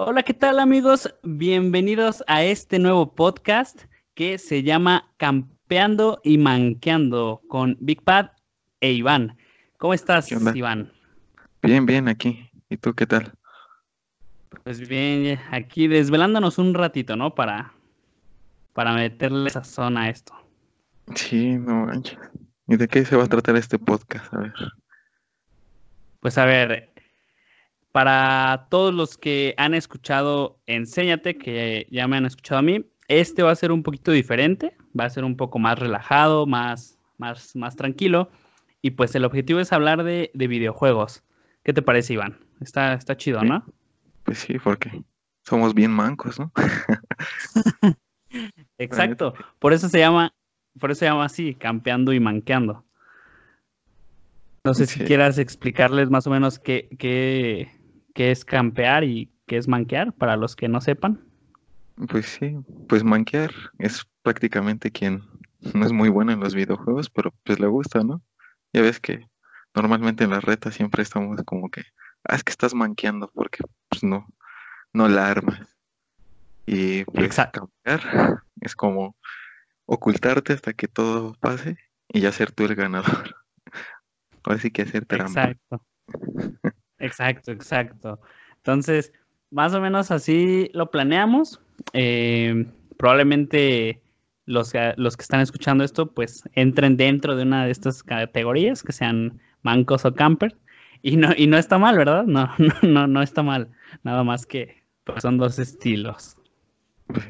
Hola, ¿qué tal amigos? Bienvenidos a este nuevo podcast que se llama Campeando y Manqueando con Big Pad e Iván. ¿Cómo estás, Iván? Bien, bien, aquí. ¿Y tú qué tal? Pues bien, aquí desvelándonos un ratito, ¿no? Para, para meterle esa zona a esto. Sí, no manches. ¿Y de qué se va a tratar este podcast? A ver. Pues a ver, para todos los que han escuchado Enséñate, que ya me han escuchado a mí, este va a ser un poquito diferente, va a ser un poco más relajado, más, más, más tranquilo. Y pues el objetivo es hablar de, videojuegos. ¿Qué te parece, Iván? Está, está chido, ¿no? Pues sí, porque somos bien mancos, ¿no? Exacto. Por eso se llama, por eso se llama así, campeando y manqueando. No sé si quieras explicarles más o menos qué, qué, qué es campear y qué es manquear, para los que no sepan. Pues sí, pues manquear es prácticamente quien no es muy bueno en los videojuegos, pero pues le gusta, ¿no? Ya ves que normalmente en las retas siempre estamos como que, ah, es que estás manqueando porque pues no, no la armas. Y pues campear es como ocultarte hasta que todo pase y ya ser tú el ganador. Así que hacer trampa. Exacto. Exacto, exacto. Entonces, más o menos así lo planeamos. Eh, probablemente los, los que están escuchando esto, pues entren dentro de una de estas categorías, que sean mancos o camper. Y no, y no está mal, ¿verdad? No, no, no, no está mal. Nada más que pues, son dos estilos. Pues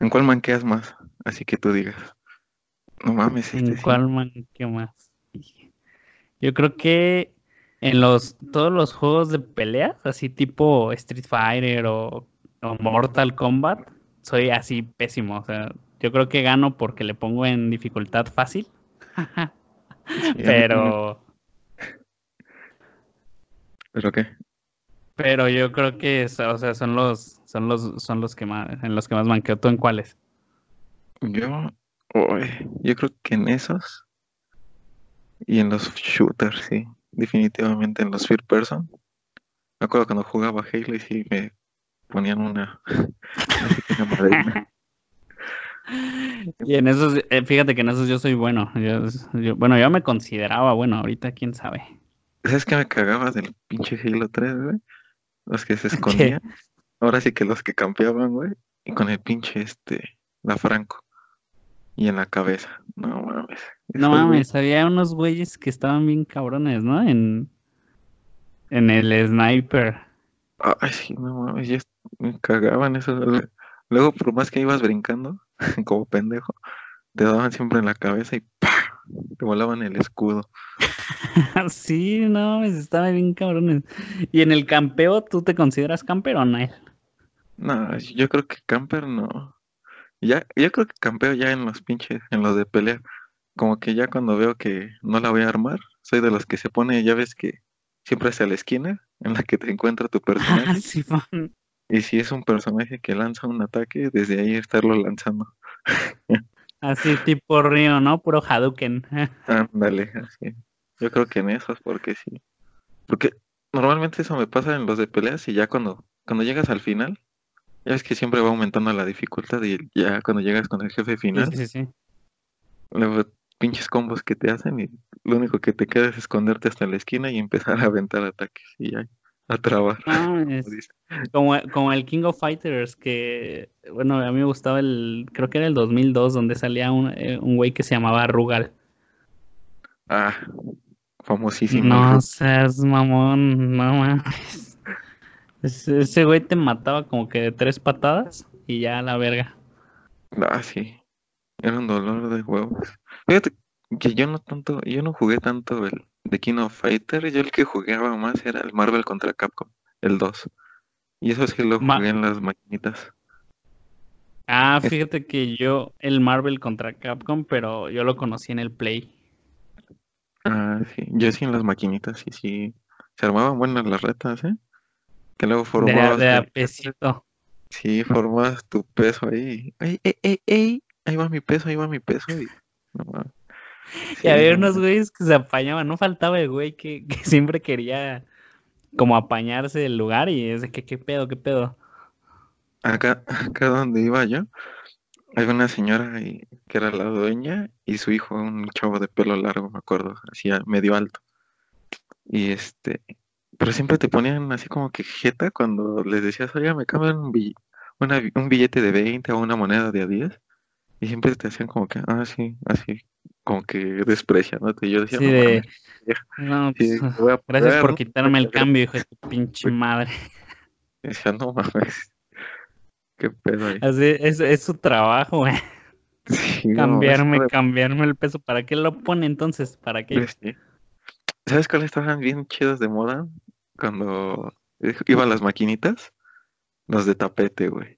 ¿En cuál manqueas más? Así que tú digas. No mames. ¿En este cuál manqueo más? Yo creo que en los todos los juegos de peleas, así tipo Street Fighter o, Mortal Kombat, soy así pésimo. O sea, yo creo que gano porque le pongo en dificultad fácil. Pero. ¿Pero qué? Pero yo creo que, o sea, son los, son los, son los que más, en los que más manqueo. ¿Tú en cuáles? Yo, yo creo que en esos y en los shooters, sí. Definitivamente en los first person. Me acuerdo cuando jugaba Halo y sí me ponían una, Y en esos, eh, fíjate que en esos yo soy bueno. bueno, yo me consideraba bueno, ahorita quién sabe. ¿Sabes qué me cagaba del pinche Halo 3, güey? Los que se escondían. Ahora sí que los que campeaban, güey. Y con el pinche este, la Franco y en la cabeza. No mames. No mames, había unos güeyes que estaban bien cabrones, ¿no? En, en el sniper. Ay, sí, no mames, ya me cagaban eso. Luego, por más que ibas brincando, como pendejo, te daban siempre en la cabeza y ¡pah! te volaban el escudo. sí, no mames, estaban bien cabrones. ¿Y en el campeo tú te consideras camper o no? No, yo creo que camper no. Ya, yo creo que campeo ya en los pinches, en los de pelea. Como que ya cuando veo que no la voy a armar, soy de los que se pone, ya ves que siempre hacia la esquina en la que te encuentra tu personaje. y si es un personaje que lanza un ataque, desde ahí estarlo lanzando. así tipo Río, ¿no? Puro Hadouken. Ándale, así. Yo creo que en esos, porque sí. Porque normalmente eso me pasa en los de peleas y ya cuando, cuando llegas al final, ya ves que siempre va aumentando la dificultad y ya cuando llegas con el jefe final, sí, sí, luego pinches combos que te hacen y lo único que te queda es esconderte hasta la esquina y empezar a aventar ataques y ya a trabar. Ah, como, como, el King of Fighters que, bueno, a mí me gustaba el, creo que era el 2002 donde salía un, eh, un güey que se llamaba Rugal. Ah, famosísimo. No seas mamón, no mames. Ese, güey te mataba como que de tres patadas y ya a la verga. Ah, sí. Era un dolor de huevos. Fíjate que yo no tanto, yo no jugué tanto el de King of Fighter, yo el que jugaba más era el Marvel contra Capcom, el 2. Y eso sí lo jugué en las maquinitas. Ah, fíjate que yo el Marvel contra Capcom, pero yo lo conocí en el Play. Ah, sí, yo sí en las maquinitas, sí, sí. Se armaban buenas las retas, ¿eh? Que luego formabas. De, Sí, formabas tu peso ahí. ¡Ey, ey, ey, ey! Ahí va mi peso, ahí va mi peso. Y, y había unos güeyes que se apañaban. No faltaba el güey que, siempre quería como apañarse del lugar y es de que, ¿qué pedo, qué pedo? acá, acá donde iba yo, hay una señora que era la dueña y su hijo, un chavo de pelo largo, me acuerdo, así medio alto. Y este, pero siempre te ponían así como que jeta cuando les decías, oiga, me cambian un bill- una un billete de 20 o una moneda de a 10. Y siempre te hacían como que, ah, sí, así, como que despreciándote. Y yo decía, Sí, no de. No, sí, pues, voy a gracias pagar, por ¿no? quitarme el cambio, hijo de tu pinche madre. Y decía, no mames, qué pedo ahí. Así, es, es su trabajo, güey. Sí, no, Cambiarme, eso cambiarme el peso. ¿Para qué lo pone entonces? ¿Para qué? Pues sí. ¿Sabes cuáles estaban bien chidos de moda? Cuando iba a las maquinitas, los de tapete, güey.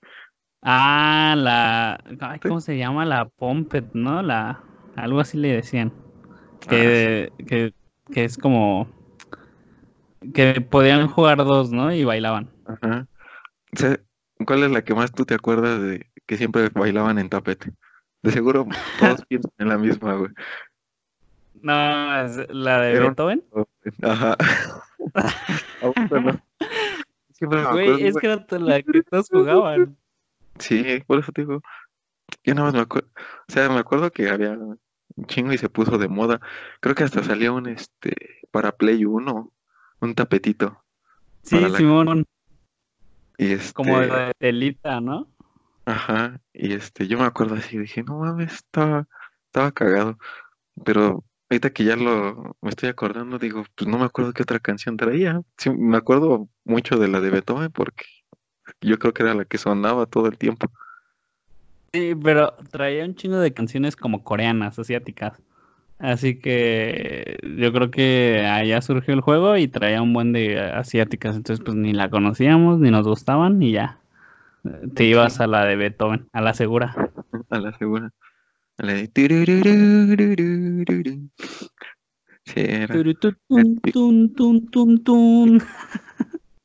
Ah, la. ¿Cómo se llama? La Pompet, ¿no? La. Algo así le decían. Que, que, que es como. Que podían jugar dos, ¿no? Y bailaban. Ajá. ¿cuál es la que más tú te acuerdas de que siempre bailaban en tapete? De seguro todos piensan en la misma, güey. No, es la de un- Beethoven. Ajá. ¿A poco no? Güey, es que era la que todos jugaban. Sí, por eso te digo. Yo nada más me acuerdo. O sea, me acuerdo que había un chingo y se puso de moda. Creo que hasta salía un este para Play 1, un tapetito. Sí, la- Simón, Y este. como de telita, ¿no? Ajá. Y este, yo me acuerdo así, dije, no mames, estaba, estaba cagado. Pero ahorita que ya lo me estoy acordando, digo, pues no me acuerdo qué otra canción traía. Sí, me acuerdo mucho de la de Beethoven porque yo creo que era la que sonaba todo el tiempo. Sí, pero traía un chingo de canciones como coreanas, asiáticas. Así que yo creo que allá surgió el juego y traía un buen de asiáticas. Entonces, pues ni la conocíamos, ni nos gustaban y ya. Te ibas a la de Beethoven, a la segura. A la segura. A la de. Sí, era.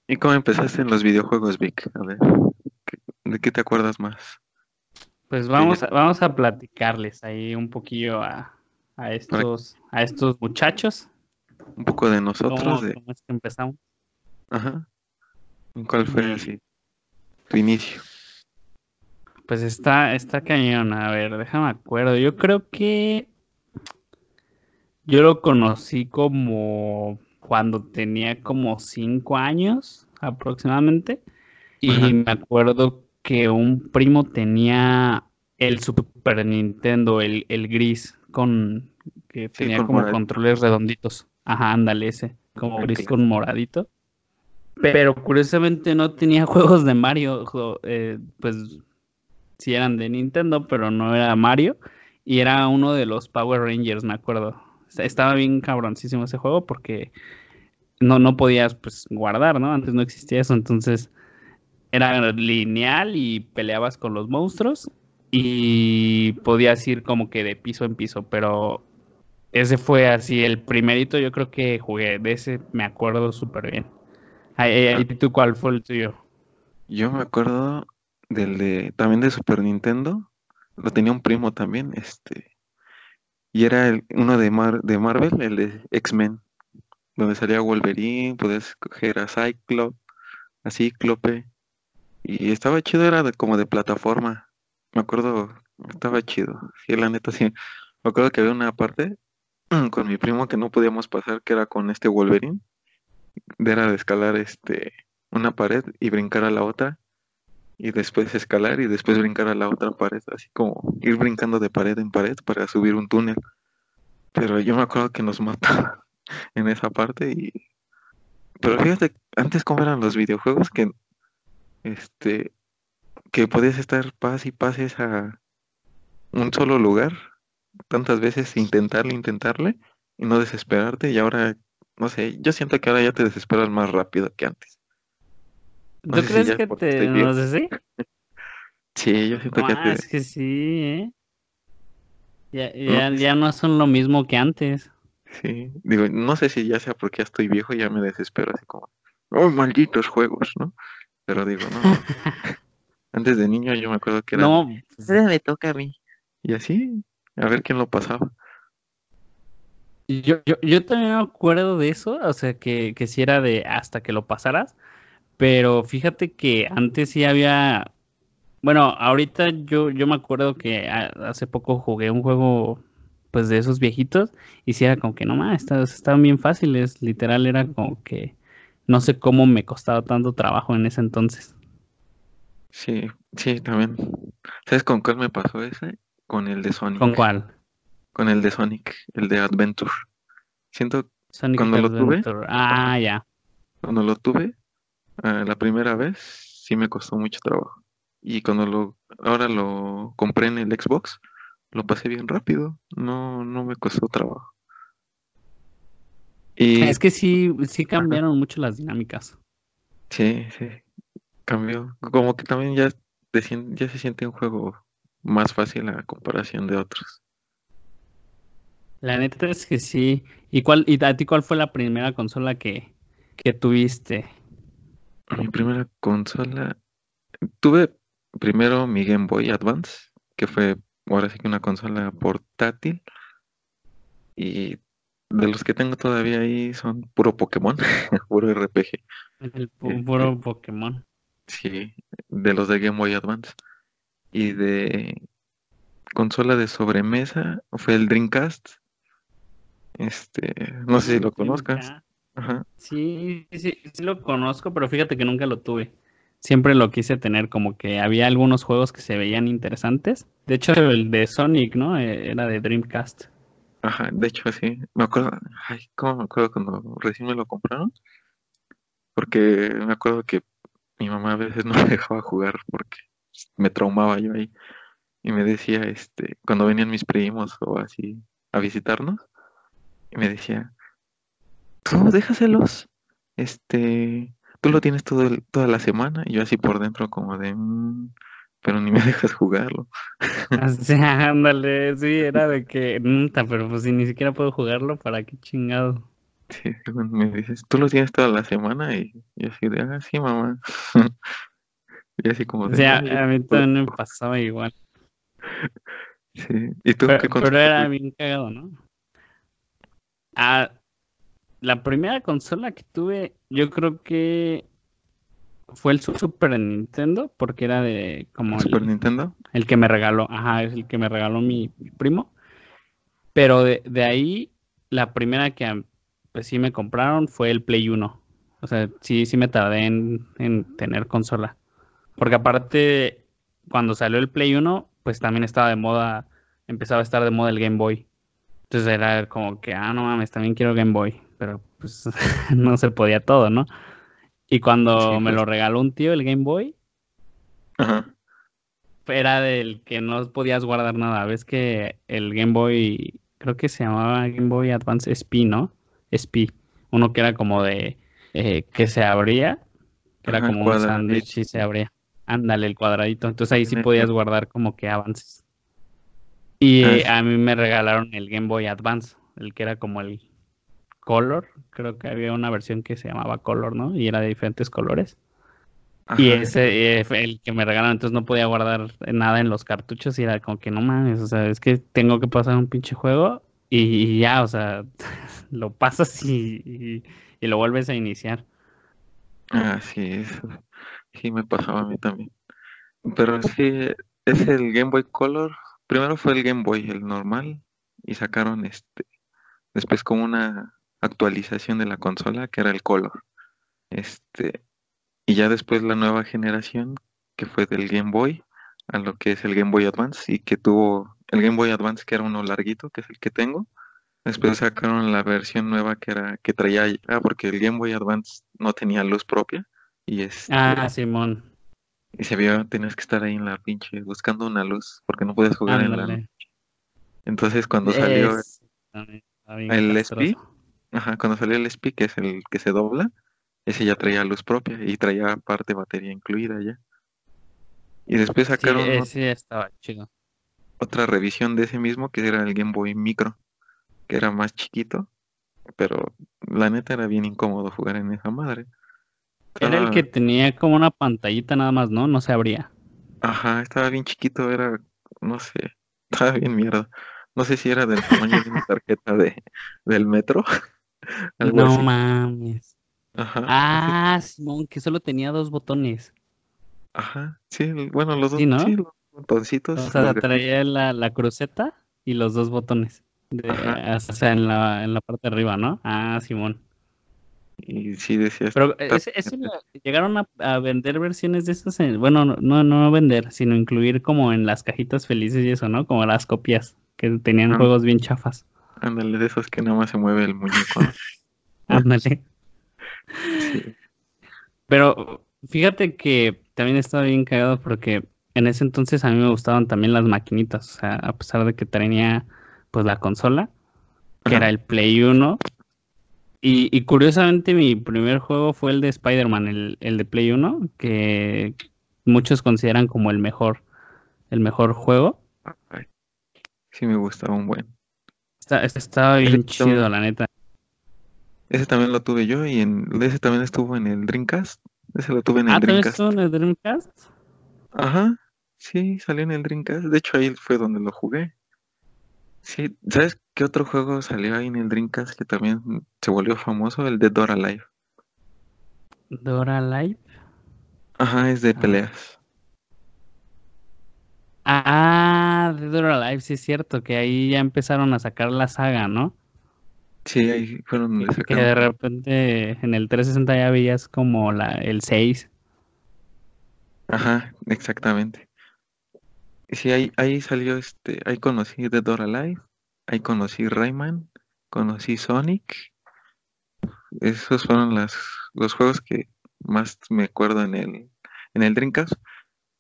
¿Y cómo empezaste en los videojuegos, Vic? A ver, ¿qué- ¿de qué te acuerdas más? Pues vamos a, vamos a platicarles ahí un poquillo a, a estos, a estos muchachos. Un poco de ¿Cómo, nosotros, de... cómo es que empezamos? Ajá. ¿Cuál fue Mm. así tu inicio? Pues está, está cañón. A ver, déjame acuerdo. Yo creo que yo lo conocí como cuando tenía como cinco años aproximadamente. Y Ajá. me acuerdo que un primo tenía el Super Nintendo, el, el gris, con que tenía con como moradito. controles redonditos. Ajá, ándale ese, como gris con moradito. Pero curiosamente no tenía juegos de Mario, eh, pues sí eran de Nintendo, pero no era Mario. Y era uno de los Power Rangers, me acuerdo. Est- Estaba bien cabroncísimo ese juego porque no, no podías pues guardar, ¿no? Antes no existía eso, entonces era lineal y peleabas con los monstruos y podías ir como que de piso en piso, pero ese fue así el primerito, yo creo que jugué, de ese me acuerdo súper bien. Ay, ¿Y tú cuál fue el tuyo? Yo me acuerdo del de también de Super Nintendo. Lo tenía un primo también, este. Y era uno de, de Marvel, el de X-Men, donde salía Wolverine, podías escoger a Cyclops, a Cíclope. Y estaba chido, era de, como de plataforma. Me acuerdo, estaba chido. Sí, la neta, sí. Me acuerdo que había una parte con mi primo que no podíamos pasar, que era con este Wolverine. Era de escalar este una pared y brincar a la otra. Y después escalar y después brincar a la otra pared. Así como ir brincando de pared en pared para subir un túnel. Pero yo me acuerdo que nos mataba en esa parte y... Pero fíjate, antes cómo eran los videojuegos que... Este... Que podías estar paz y pases a un solo lugar tantas veces intentarle, intentarle y no desesperarte y ahora, no sé, yo siento que ahora ya te desesperas más rápido que antes. No ¿Tú sé si crees que te... no sé si? Sí, yo siento que Ah, te... es que sí, ¿eh? Ya, ya, ya no son lo mismo que antes. Sí, digo, no sé si ya sea porque ya estoy viejo y ya me desespero así como, oh, malditos juegos, ¿no? Pero digo, no. Antes de niño yo me acuerdo que era, No, pues, "Ahora me toca a mí. Y así, a ver quién lo pasaba. Yo, yo, yo también me acuerdo de eso, o sea, que, que sí era de hasta que lo pasaras, pero fíjate que antes sí había Bueno, ahorita yo, yo me acuerdo que hace poco jugué un juego pues de esos viejitos y si era como que no más, estaban bien fáciles, literal era como que no sé cómo me costaba tanto trabajo en ese entonces. Sí, sí, también. ¿Sabes con cuál me pasó ese? Con el de Sonic. ¿Con cuál? Con el de Sonic, el de Adventure. Siento Sonic cuando lo tuve. Ah, ya. Cuando lo tuve, ah, la primera vez, sí me costó mucho trabajo. Y cuando lo, ahora lo compré en el Xbox, lo pasé bien rápido. No, no me costó trabajo. Y... Es que sí, sí cambiaron mucho las dinámicas. Sí, sí. Cambió. Como que también ya, ya se siente un juego más fácil a comparación de otros. La neta es que sí. ¿Y cuál, y a ti cuál fue la primera consola que, que tuviste? Mi primera consola. Tuve primero mi Game Boy Advance, que fue ahora sí que una consola portátil. Y de los que tengo todavía ahí son puro Pokémon, puro RPG. El puro este, Pokémon. Sí, de los de Game Boy Advance. Y de consola de sobremesa fue el Dreamcast. Este, no sé si lo conozcas. Sí, sí, sí lo conozco, pero fíjate que nunca lo tuve. Siempre lo quise tener, como que había algunos juegos que se veían interesantes. De hecho, el de Sonic, ¿no? E, era de Dreamcast. Ajá, de hecho sí. Me acuerdo, ay, ¿cómo me acuerdo cuando recién me lo compraron? Porque me acuerdo que mi mamá a veces no me dejaba jugar porque me traumaba yo ahí. Y me decía, este, cuando venían mis primos o así a visitarnos, y me decía, tú déjaselos, este, tú lo tienes todo toda la semana, y yo así por dentro como de, mm, pero ni me dejas jugarlo. O sea, ándale, sí, era de que, pero pues si ni siquiera puedo jugarlo, ¿para qué chingado? Sí, me dices, tú lo tienes toda la semana, y yo así de, ah, sí, mamá. y así como de, o sea, a mí también me pasaba igual. Sí, ¿y tú pero, qué Pero era bien cagado, ¿no? Ah, la primera consola que tuve, yo creo que fue el Super Nintendo, porque era de como Super Nintendo. El que me regaló, ajá, es el que me regaló mi, primo. Pero de, ahí, la primera que pues sí me compraron fue el Play 1. O sea, sí, sí me tardé en, en tener consola. Porque aparte, cuando salió el Play 1, pues también estaba de moda, empezaba a estar de moda el Game Boy. Entonces era como que, ah, no mames, también quiero Game Boy, pero pues no se podía todo, ¿no? Y cuando me lo regaló un tío el Game Boy, era del que no podías guardar nada. Ves que el Game Boy, creo que se llamaba Game Boy Advance SP, ¿no? SP. Uno que era como de, eh, que se abría, que era como un sándwich y se abría. Ándale, el cuadradito. Entonces ahí sí podías guardar como que avances. Y ah, a mí me regalaron el Game Boy Advance, el que era como el Color. Creo que había una versión que se llamaba Color, ¿no? Y era de diferentes colores. Y ese fue el que me regalaron, entonces no podía guardar nada en los cartuchos y era como que no mames, o sea, es que tengo que pasar un pinche juego y, ya, o sea, lo pasas y, y, lo vuelves a iniciar. Ah, sí, sí me pasaba a mí también. Pero sí, es el Game Boy Color primero fue el Game Boy, el normal, y sacaron este, después como una actualización de la consola que era el Color. Este, y ya después la nueva generación que fue del Game Boy a lo que es el Game Boy Advance y que tuvo el Game Boy Advance que era uno larguito, que es el que tengo. Después sacaron la versión nueva que era que traía ah, porque el Game Boy Advance no tenía luz propia y es este Ah, Simón. Y se vio, tenías que estar ahí en la pinche buscando una luz, porque no puedes jugar en la Entonces cuando salió el SP, ajá, cuando salió el SP, que es el que se dobla, ese ya traía luz propia y traía parte batería incluida ya. Y después sacaron estaba chido. otra revisión de ese mismo que era el Game Boy Micro, que era más chiquito, pero la neta era bien incómodo jugar en esa madre. Era el que tenía como una pantallita nada más, ¿no? No se abría. Ajá, estaba bien chiquito, era, no sé, estaba bien mierda. No sé si era del tamaño de una tarjeta de, del metro. no mames. Ajá. Ah, Simón, que solo tenía dos botones. Ajá, sí, bueno, los dos, Sí, ¿no? sí, los botoncitos. O sea, traía la, la cruceta y los dos botones. De, o sea, en la, en la parte de arriba, ¿no? Ah, Simón. Y sí decías, Pero ese la- llegaron a, a vender versiones de esas, en- bueno, no, no, no vender, sino incluir como en las cajitas felices y eso, ¿no? Como las copias, que tenían Ah. juegos bien chafas. Ándale, de esos que nada más se mueve el muñeco. Ándale. Sí. Pero fíjate que también estaba bien cagado porque en ese entonces a mí me gustaban también las maquinitas, o sea, a pesar de que tenía pues la consola, que Ajá. era el Play 1. Y, y curiosamente mi primer juego fue el de Spider-Man, el, el de Play 1, que muchos consideran como el mejor, el mejor juego. Sí me gustaba un buen. Está- estaba Ese bien también- chido, la neta. Ese también lo tuve yo y en ese también estuvo en el Dreamcast. Ese lo tuve en el Ah, ¿también Dreamcast. estuvo en el Dreamcast? Ajá, sí, salió en el Dreamcast. De hecho, ahí fue donde lo jugué. Sí, ¿sabes qué otro juego salió ahí en el Dreamcast que también se volvió famoso? El de Dora Life. Dora Live. Ajá, es de Ah. peleas. Ah, Live, sí es cierto, que ahí ya empezaron a sacar la saga, ¿no? Sí, ahí fueron donde Que de repente en el 360 ya veías como la, el 6. Ajá, exactamente. Sí, ahí, ahí salió este, ahí conocí de Dora Life, ahí conocí Rayman, conocí Sonic. Esos fueron las, los juegos que más me acuerdo en el, en el Dreamcast.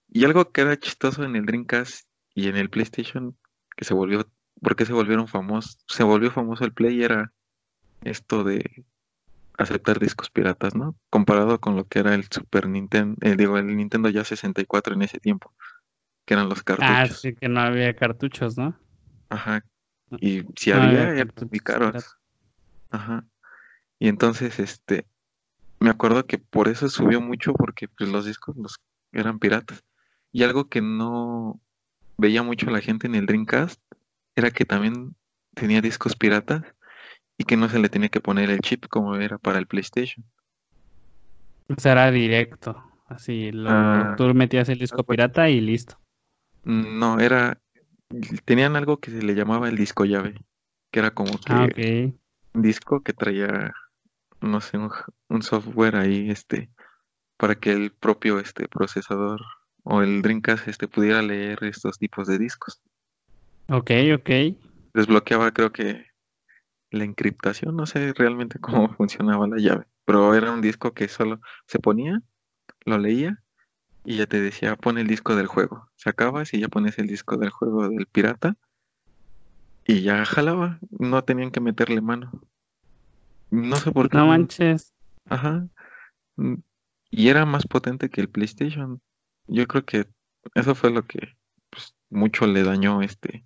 Y algo que era chistoso en el Dreamcast y en el PlayStation, que se volvió, ¿por qué se volvieron famosos? Se volvió famoso el Play era esto de aceptar discos piratas, ¿no? Comparado con lo que era el Super Nintendo, digo, el Nintendo ya 64 en ese tiempo, que eran los Ah, cartuchos. sí que no había cartuchos, ¿no? Ajá. Y si No había, había eran cartuchos muy caros. Ajá. Y entonces, este, me acuerdo que por eso subió mucho, porque pues los discos los eran piratas. Y algo que no veía mucho la gente en el Dreamcast era que también tenía discos piratas y que no se le tenía que poner el chip como era para el PlayStation. O sea, era directo. Así, lo, Ah. tú metías el disco pues. pirata y listo. Mm, No, era, tenían algo que se le llamaba el disco llave, que era como que Ah, un disco que traía, no sé, un, un software ahí, este, para que el propio, este, procesador o el Dreamcast, este, pudiera leer estos tipos de discos. Ok, ok. Desbloqueaba, creo que la encriptación, no sé realmente cómo funcionaba la llave, pero era un disco que solo se ponía, lo leía y ya te decía, pon el disco del juego. Sacabas y ya pones el disco del juego del pirata y ya jalaba, no tenían que meterle mano. No sé por qué. No manches. Ajá. Y era más potente que el PlayStation. Yo creo que eso fue lo que pues, mucho le dañó este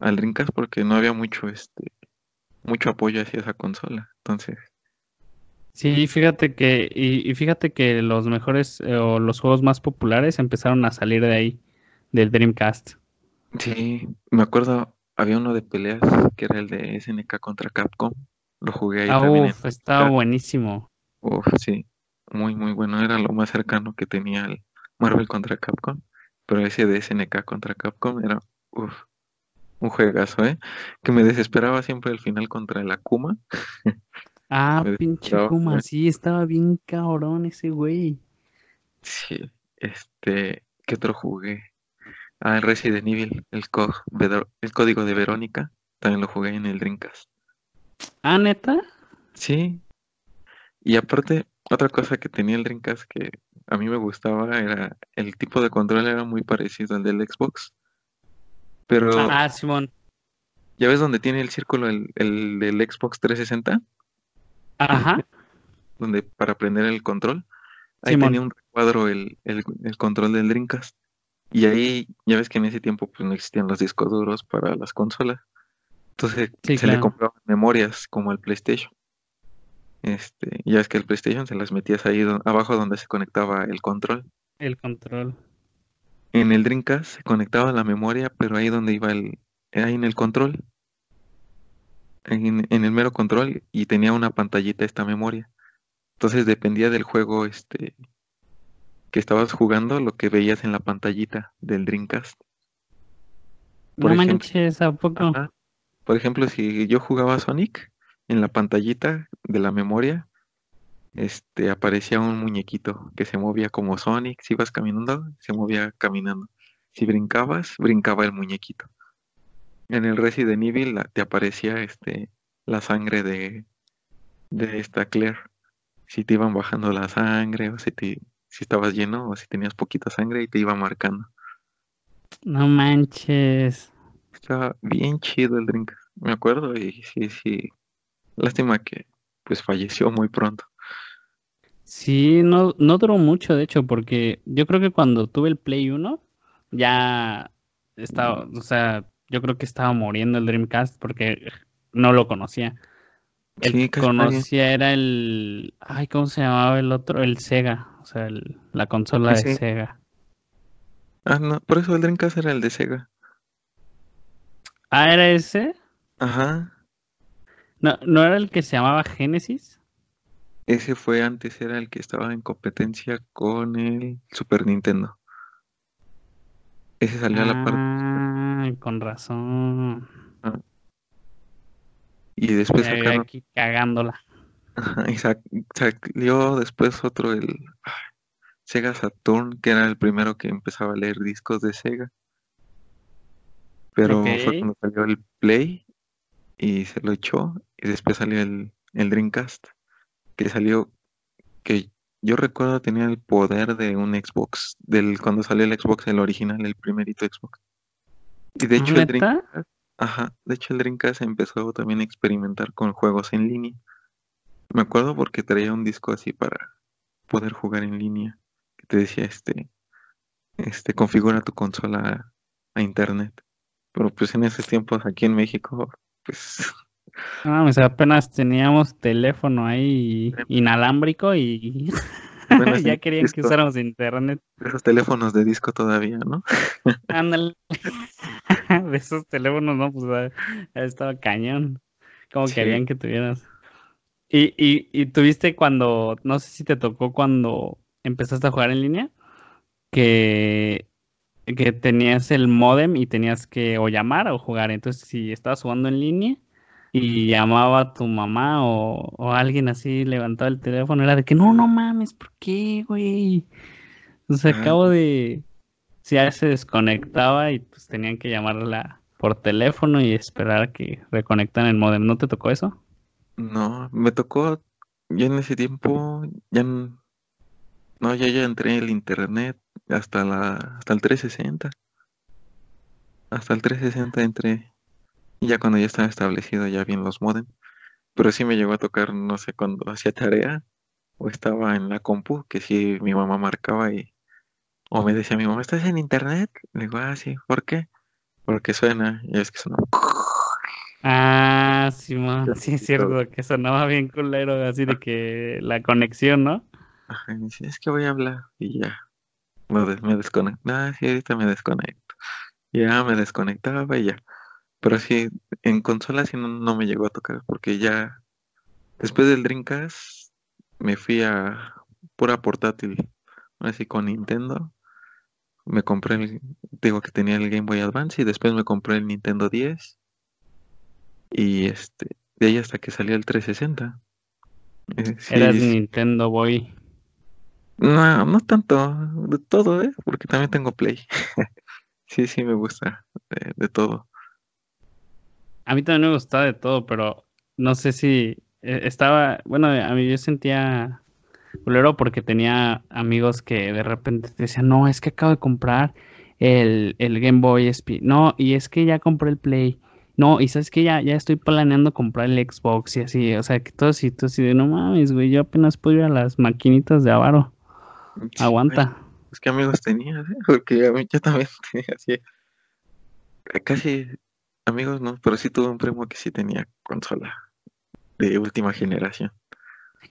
al Dreamcast porque no había mucho este mucho apoyo hacia esa consola. Entonces, Sí, fíjate que, y, y fíjate que los mejores eh, o los juegos más populares empezaron a salir de ahí, del Dreamcast. sí, me acuerdo, había uno de peleas que era el de SNK contra Capcom. Lo jugué ahí Ah, también. uf, estaba buenísimo. Uf, sí, muy muy bueno. Era lo más cercano que tenía el Marvel contra Capcom. Pero ese de SNK contra Capcom era uf, un juegazo, ¿eh? Que me desesperaba siempre el final contra el Akuma. Ah, pinche desesperaba, Kuma, güey. sí, estaba bien cabrón ese güey. Sí, este, ¿qué otro jugué? Ah, el Resident Evil, el, co- el código de Verónica, también lo jugué en el Dreamcast. Ah, neta. Sí, y aparte, otra cosa que tenía el Dreamcast que a mí me gustaba era el tipo de control era muy parecido al del Xbox. Pero Ah, Simón. ¿ya ves donde tiene el círculo el, el del Xbox 360? Ajá. Donde para prender el control. Ahí Simón. tenía un recuadro el, el, el control del Dreamcast. Y ahí, ya ves que en ese tiempo pues no existían los discos duros para las consolas. Entonces Sí, se le compraban memorias como al PlayStation. Este, ya ves que el PlayStation se las metías ahí do- abajo donde se conectaba el control. El control. En el Dreamcast se conectaba la memoria, pero ahí donde iba el, ahí en el control. En, en el mero control y tenía una pantallita esta memoria. Entonces dependía del juego, este, que estabas jugando lo que veías en la pantallita del Dreamcast. no manches, ¿a poco? Por ejemplo, si yo jugaba Sonic, en la pantallita de la memoria, este, aparecía un muñequito que se movía como Sonic. Si ibas caminando, se movía caminando. Si brincabas, brincaba el muñequito. En el Resident Evil te aparecía este, la sangre de, de esta Claire. Si te iban bajando la sangre, o si, te, si estabas lleno, o si tenías poquita sangre, y te iba marcando. No manches. Estaba bien chido el drink. Me acuerdo, y sí, sí. Lástima que pues falleció muy pronto. Sí, no, no duró mucho, de hecho, porque yo creo que cuando tuve el Play 1, ya estaba, o sea, yo creo que estaba muriendo el Dreamcast porque no lo conocía. El que conocía era el. Ay, ¿cómo se llamaba el otro? El Sega. O sea, la consola de Sega. Ah, no, por eso el Dreamcast era el de Sega. Ah, ¿era ese? Ajá. ¿No, ¿No era el que se llamaba Genesis? Ese fue antes, era el que estaba en competencia con el Super Nintendo. Ese salió a la parte. Ah, con razón. Ah. Y después sacaron... aquí cagándola. y salió después otro, el Sega Saturn, que era el primero que empezaba a leer discos de Sega. Pero fue cuando salió el Play y se lo echó. Y después salió el, el Dreamcast, que salió, que yo recuerdo tenía el poder de un Xbox, del cuando salió el Xbox, el original, el primerito Xbox. Y de hecho el Dreamcast Ajá, de hecho el Dreamcast empezó también a experimentar con juegos en línea. Me acuerdo porque traía un disco así para poder jugar en línea, que te decía este, este, configura tu consola a internet. Pero pues en esos tiempos aquí en México, pues... Ah, pues apenas teníamos teléfono ahí inalámbrico y ya querían que usáramos internet. Esos teléfonos de disco todavía, ¿no? Ándale. de esos teléfonos, no, pues estaba cañón. Como querían que tuvieras. Y, y, y tuviste cuando, no sé si te tocó cuando empezaste a jugar en línea, que, que tenías el modem y tenías que o llamar o jugar. Entonces, si estabas jugando en línea y llamaba a tu mamá o, o alguien así levantaba el teléfono, era de que no, no mames, ¿por qué, güey? O sea, acabo de, si ya se desconectaba y pues tenían que llamarla por teléfono y esperar a que reconectan el modem. ¿No te tocó eso? No, me tocó, yo en ese tiempo ya no, ya ya entré en el internet hasta la hasta el 360. Hasta el 360 entré. Y ya cuando ya estaba establecido ya bien los modem. Pero sí me llegó a tocar, no sé, cuando hacía tarea o estaba en la compu, que sí mi mamá marcaba y o me decía mi mamá, ¿estás en internet? Le digo, ah, sí, ¿por qué? Porque suena, y es que suena. Ah, sí, sí es cierto, que sonaba bien culero, así de que la conexión, ¿no? Ajá, y dice, es que voy a hablar, y ya, me desconecto. Ah, sí, ahorita me desconecto. Ya me desconectaba y ya. Pero sí, en consola sí no, me llegó a tocar, porque ya después del Dreamcast me fui a pura portátil, así con Nintendo me compré el, digo que tenía el Game Boy Advance y después me compré el Nintendo 10 y este, de ahí hasta que salió el 360. Eh, Era Nintendo Boy. No, no tanto, de todo, ¿eh? Porque también tengo Play. sí, sí, me gusta de, todo. A mí también me gustaba de todo, pero no sé si eh, estaba, bueno, a mí yo sentía culero porque tenía amigos que de repente decían, no, es que acabo de comprar el, el Game Boy SP. No, y es que ya compré el Play. No, y sabes que ya, ya estoy planeando comprar el Xbox y así, o sea, que todo así, todo así de no mames, güey, yo apenas puedo ir a las maquinitas de Avaro. Aguanta. Es que amigos tenía, ¿eh? porque yo también tenía así. Casi amigos no, pero sí tuve un primo que sí tenía consola de última generación.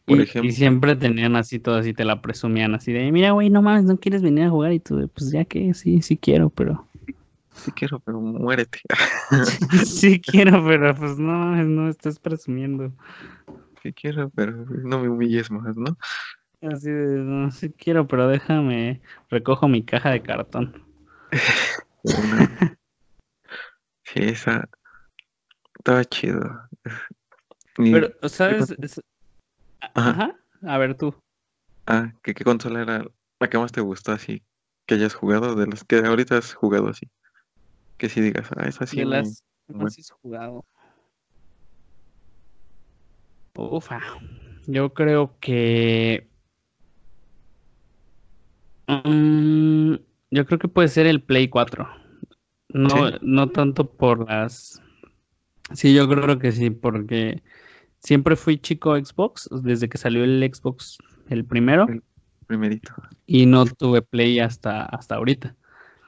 Y, siempre tenían así todo así, te la presumían así de, mira, güey, no mames, no quieres venir a jugar y tú, pues ya que sí, sí quiero, pero... Sí quiero, pero muérete. sí quiero, pero pues no, no estás presumiendo. Sí quiero, pero no me humilles más, ¿no? Así de, no sé, quiero, pero déjame, recojo mi caja de cartón. sí, esa estaba chido. pero, ¿sabes? Ajá. A ver tú. Ah, ¿qué, ¿qué consola era la que más te gustó así? Que hayas jugado, de las que ahorita has jugado así. Que si digas, ah, esa sí. De las que más has jugado. Ufa. Yo creo que. Mm, yo creo que puede ser el Play 4. No, no tanto por las. Sí, yo creo que sí, porque siempre fui chico Xbox, desde que salió el Xbox el primero. El primerito. Y no tuve Play hasta, hasta ahorita.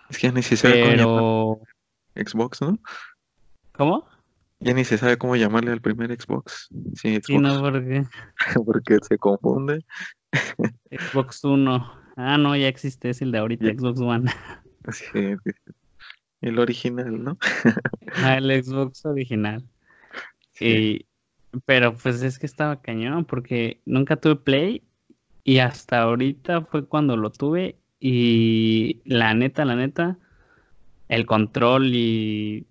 Es que ya ni se sabe Pero... Xbox, ¿no? ¿Cómo? Ya ni se sabe cómo llamarle al primer Xbox. Sí, Xbox. Sí, no, porque... porque se confunde. Xbox 1. Ah, no, ya existe, es el de ahorita, Xbox One. Sí, el original, ¿no? ah, el Xbox original. Sí. pero pues es que estaba cañón, porque nunca tuve Play y hasta ahorita fue cuando lo tuve y la neta, la neta, el control y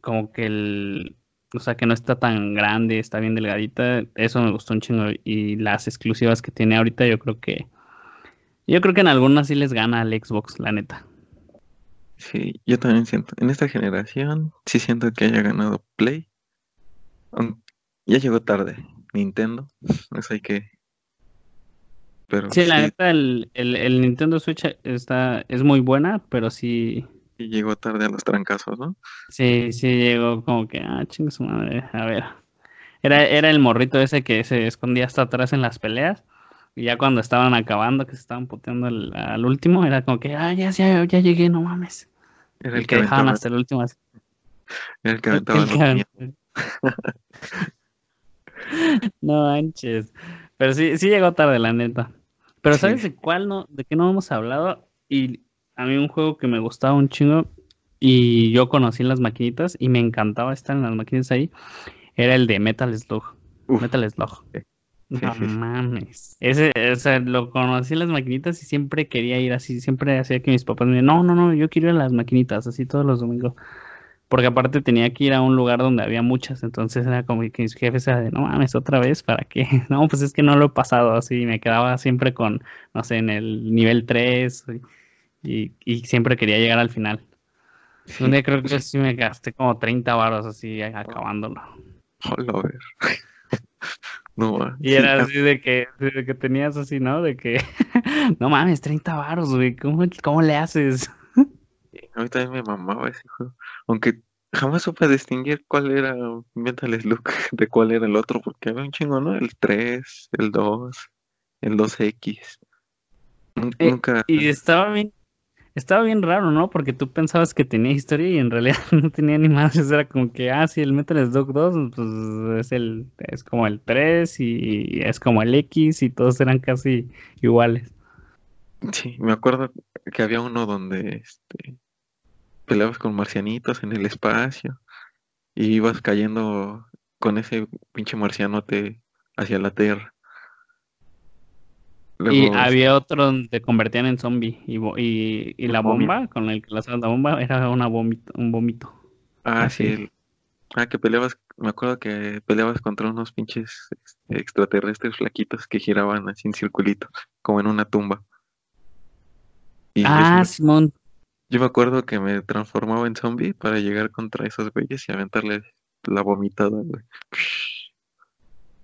como que el, o sea, que no está tan grande, está bien delgadita, eso me gustó un chingo y las exclusivas que tiene ahorita yo creo que, yo creo que en algunas sí les gana al Xbox, la neta. Sí, yo también siento, en esta generación sí siento que haya ganado Play. Ya llegó tarde, Nintendo, eso hay que sí, la neta, el, el, Nintendo Switch está, es muy buena, pero sí. Y llegó tarde a los trancazos, ¿no? Sí, sí, llegó como que, ah, chingue su madre, a ver. Era, era el morrito ese que se escondía hasta atrás en las peleas. Y ya cuando estaban acabando, que se estaban puteando al, último, era como que, ah, ya, ya, ya llegué, no mames. Era el, que, dejaban hasta el último. Era el que aventaba No manches. Pero sí, sí llegó tarde, la neta. Pero ¿sabes de cuál no, de qué no hemos hablado? Y a mí un juego que me gustaba un chingo y yo conocí las maquinitas y me encantaba estar en las maquinitas ahí, era el de Metal Slug. Metal Slug. No mames. Ese, o sea, lo conocí en las maquinitas y siempre quería ir así, siempre hacía que mis papás me dijeran, no, no, no, yo quiero ir a las maquinitas, así todos los domingos porque aparte tenía que ir a un lugar donde había muchas, entonces era como que mis jefes era de, no mames, otra vez, ¿para qué? No, pues es que no lo he pasado así, me quedaba siempre con, no sé, en el nivel 3 y, y siempre quería llegar al final. Un día creo que sí me gasté como 30 baros así acabándolo. Hola, a ver. no, y era así de que, de que tenías así, ¿no? De que, no mames, 30 baros, güey, ¿cómo, ¿cómo le haces? A mí también me mamaba ese juego. Aunque jamás supe distinguir cuál era Metal Slug de cuál era el otro, porque había un chingo, ¿no? El 3, el 2, el 2X. Eh, nunca. y estaba bien, estaba bien raro, ¿no? Porque tú pensabas que tenía historia y en realidad no tenía ni más. Era como que, ah, sí, el Metal Slug 2, pues es el, es como el 3 y es como el X y todos eran casi iguales. Sí, me acuerdo que había uno donde este peleabas con marcianitos en el espacio y ibas cayendo con ese pinche marcianote hacia la Tierra. Y había otro donde te convertían en zombie y, y, la bomba con el que lanzabas la bomba era una vomito, un vómito. Ah, sí. ah, que peleabas, me acuerdo que peleabas contra unos pinches este, extraterrestres flaquitos que giraban así en circulito, como en una tumba. ah, Simón. Yo me acuerdo que me transformaba en zombie para llegar contra esos güeyes y aventarles la vomitada, güey.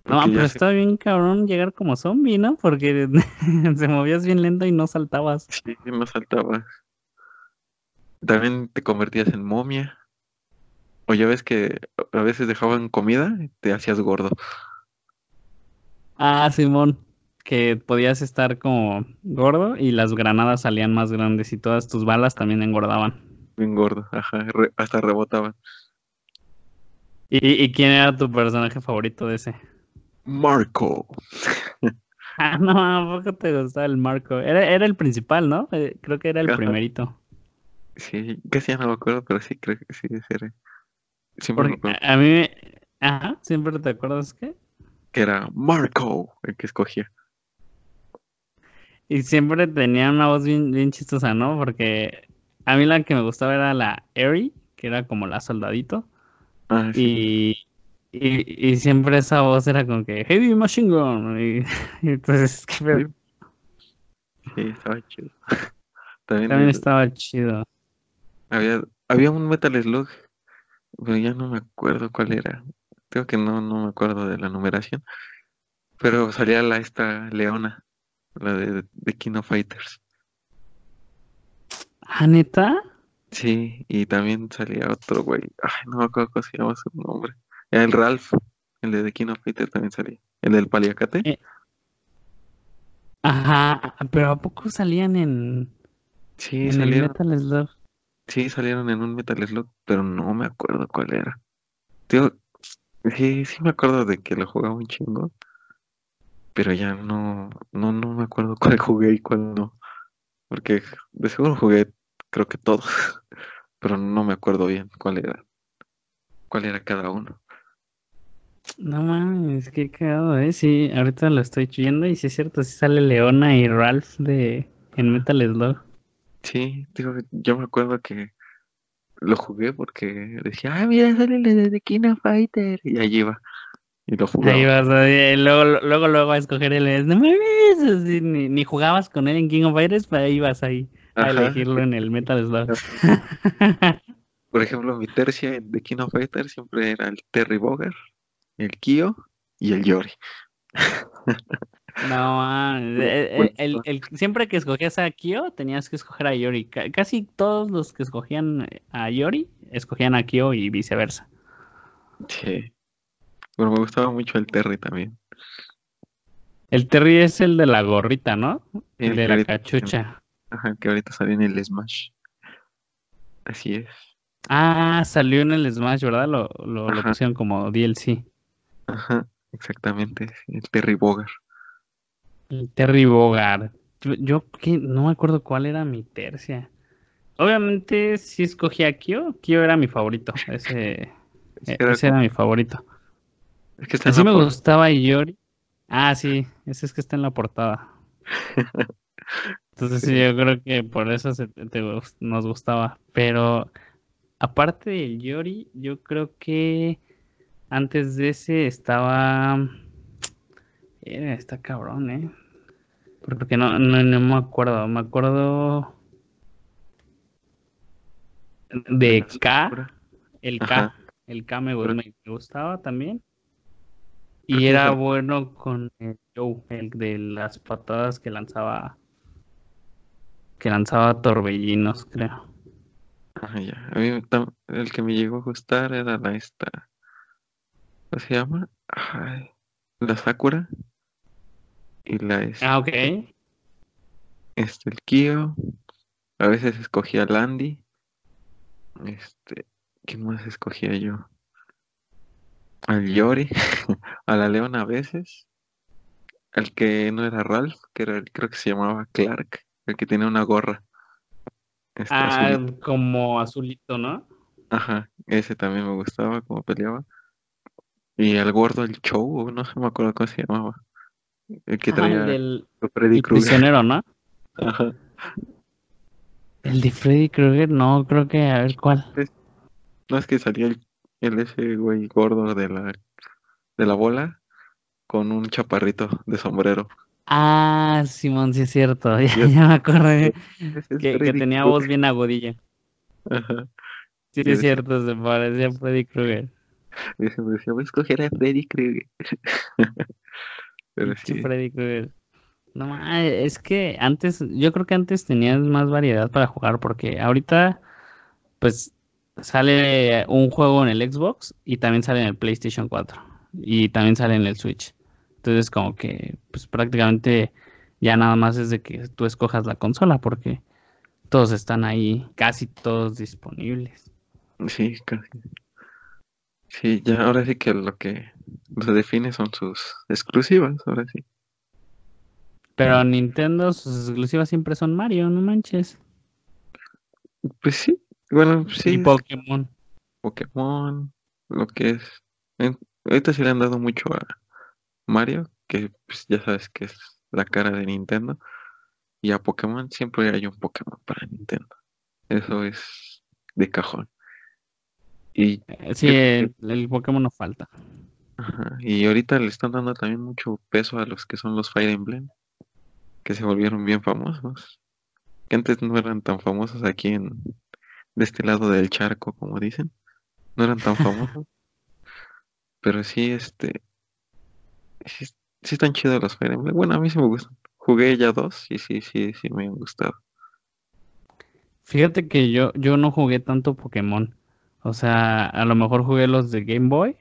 No, pero está bien cabrón llegar como zombie, ¿no? Porque se movías bien lento y no saltabas. Sí, no saltabas. También te convertías en momia. O ya ves que a veces dejaban comida y te hacías gordo. Ah, Simón que podías estar como gordo y las granadas salían más grandes y todas tus balas también engordaban. Bien gordo, ajá, hasta rebotaban. ¿Y, quién era tu personaje favorito de ese? Marco. ah, no, ¿a poco te gustaba el Marco? Era, era el principal, ¿no? Eh, creo que era el primerito. Sí, casi ya no me acuerdo, pero sí, creo que sí, era. Siempre A mí, ajá, ¿siempre te acuerdas qué? Que era Marco el que escogía. Y siempre tenía una voz bien, bien chistosa, ¿no? Porque a mí la que me gustaba era la Eri, que era como la soldadito. Ah, sí. Y, y, y siempre esa voz era como que Heavy Machine Gun. Y, y entonces, qué. Sí, estaba chido. También, estaba chido. había, había un Metal Slug, pero ya no me acuerdo cuál era. Creo que no, no me acuerdo de la numeración. Pero salía la esta Leona, la de, de King of Fighters. ¿Ah, neta? Sí, y también salía otro güey. Ay, no me acuerdo cómo se llama su nombre. El Ralph, el de The King of Fighters también salía. El del paliacate. Eh, Ajá, pero ¿a poco salían en, Sí, en el salieron, Metal Slug? sí, salieron en un Metal Slug, pero no me acuerdo cuál era. Tío, sí, sí me acuerdo de que lo jugaba un chingo, pero ya no, no, no me acuerdo cuál jugué y cuál no. Porque de seguro jugué, creo que todos, pero no me acuerdo bien cuál era, cuál era cada uno. No mames, qué cagado, ¿eh? Sí, ahorita lo estoy viendo y sí es cierto, sí sale Leona y Ralph de en Metal Slug. Sí, digo, yo me acuerdo que lo jugué porque decía, ah, mira, sale de King of Fighter, y allí iba, y lo jugaba. Ahí vas, ahí, luego, luego, luego a escoger el no mames, ni, ni jugabas con él en King of Fighters, pero ahí vas ahí a Ajá. elegirlo en el Metal Slug. Por ejemplo, mi tercia en The King of Fighters siempre era el Terry Bogard, el Kyo y el Yori. No, eh, eh, el, el- siempre que escogías a Kyo tenías que escoger a Yori. Ca- Casi todos los que escogían a Yori escogían a Kyo y viceversa. Sí. Pero me gustaba mucho el Terry también. El Terry es el de la gorrita, ¿no? El de la cachucha. Ajá, que ahorita salió en el Smash. Así es. Ah, salió en el Smash, ¿verdad? Lo, lo, lo pusieron como DLC. Ajá, exactamente. El Terry Bogard. El Terry Bogard. Yo, yo no me acuerdo cuál era mi tercia. Obviamente sí escogí a Kyo. Kyo era mi favorito. Ese, Es e- era ese era mi favorito. es que está en Así me gustaba Yori. Ah, sí, ese es que está en la portada. Entonces sí, Sí. yo creo que por eso se- te nos gustaba. Pero aparte del Yori, yo creo que antes de ese estaba... Eh, está cabrón, ¿eh? Porque no, no, no me acuerdo. Me acuerdo de K, el K. Ajá. El K me, gustaba también. Y era bueno con el Joe, el de las patadas que lanzaba. Que lanzaba torbellinos, creo. Ajá, ya. A mí el que me llegó a gustar era la esta. ¿Cómo se llama? Ay, la Sakura. Y la este, Ah, ok. este, el Kyo. A veces escogía a Landy. Este, ¿quién más escogía yo? Al Yori, a la Leona a veces. Al que no era Ralph, que era el, creo que se llamaba Clark, el que tenía una gorra. Este, Ah, como azulito, ¿no? Ajá, ese también me gustaba como peleaba. Y al gordo, el show, no se me acuerdo cómo se llamaba. El que traía el del Freddy el prisionero, ¿no? Ajá. El de Freddy Krueger, no, creo que, a ver cuál. No es que salía el, el ese güey gordo de la, de la bola con un chaparrito de sombrero. Ah, Simón, sí es cierto, ya, ya me es que, tenía voz bien agudilla. Ajá. Sí, Yo es cierto, se parecía a Freddy Krueger. Me decía, voy a escoger a Freddy Krueger. Pero sí, Freddy Krueger. No, es que antes, yo creo que antes tenías más variedad para jugar, porque ahorita, pues, sale un juego en el Xbox y también sale en el PlayStation 4 y también sale en el Switch. Entonces, como que, pues, prácticamente ya nada más es de que tú escojas la consola, porque todos están ahí, casi todos disponibles. sí, casi. Sí, ya ahora sí que lo que los define son sus exclusivas, ahora sí. Pero Nintendo, sus exclusivas siempre son Mario, no manches. Pues sí, bueno, sí, Y Pokémon. Pokémon, lo que es. en- ahorita sí le han dado mucho a Mario, que pues ya sabes que es la cara de Nintendo. Y a Pokémon siempre hay un Pokémon para Nintendo. Eso es de cajón. Y eh, sí, el, Pokémon no falta. Y ahorita le están dando también mucho peso a los que son los Fire Emblem, que se volvieron bien famosos. Que antes no eran tan famosos aquí en de este lado del charco, como dicen. No eran tan famosos. pero sí, este. Sí, están chidos los Fire Emblem. Bueno, a mí sí me gustan. Jugué ya dos y sí, sí, sí me han gustado. Fíjate que yo, yo no jugué tanto Pokémon. O sea, a lo mejor jugué los de Game Boy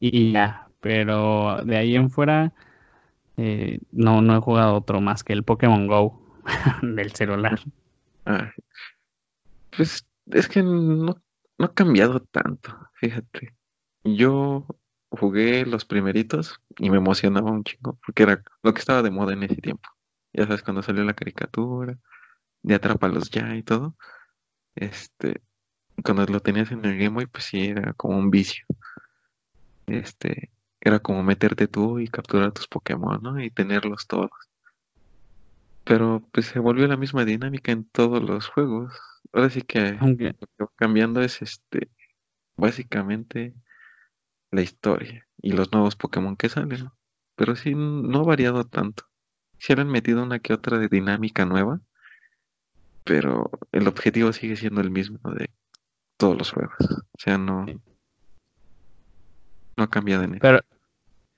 y ya. Pero de ahí en fuera eh, no, no he jugado otro más que el Pokémon Go del celular. Ah, pues es que no, no ha cambiado tanto, fíjate. Yo jugué los primeritos y me emocionaba un chingo porque era lo que estaba de moda en ese tiempo. Ya sabes, cuando salió la caricatura de Atrápalos ya y todo. Este, cuando lo tenías en el Game Boy, pues sí, era como un vicio. Este, era como meterte tú y capturar tus Pokémon, ¿no? Y tenerlos todos. Pero pues se volvió la misma dinámica en todos los juegos. Ahora sí que lo que va cambiando es este, básicamente la historia y los nuevos Pokémon que salen. Pero sí, no ha variado tanto. Si han metido una que otra de dinámica nueva, pero el objetivo sigue siendo el mismo de todos los juegos. O sea, no, no ha cambiado en Pero,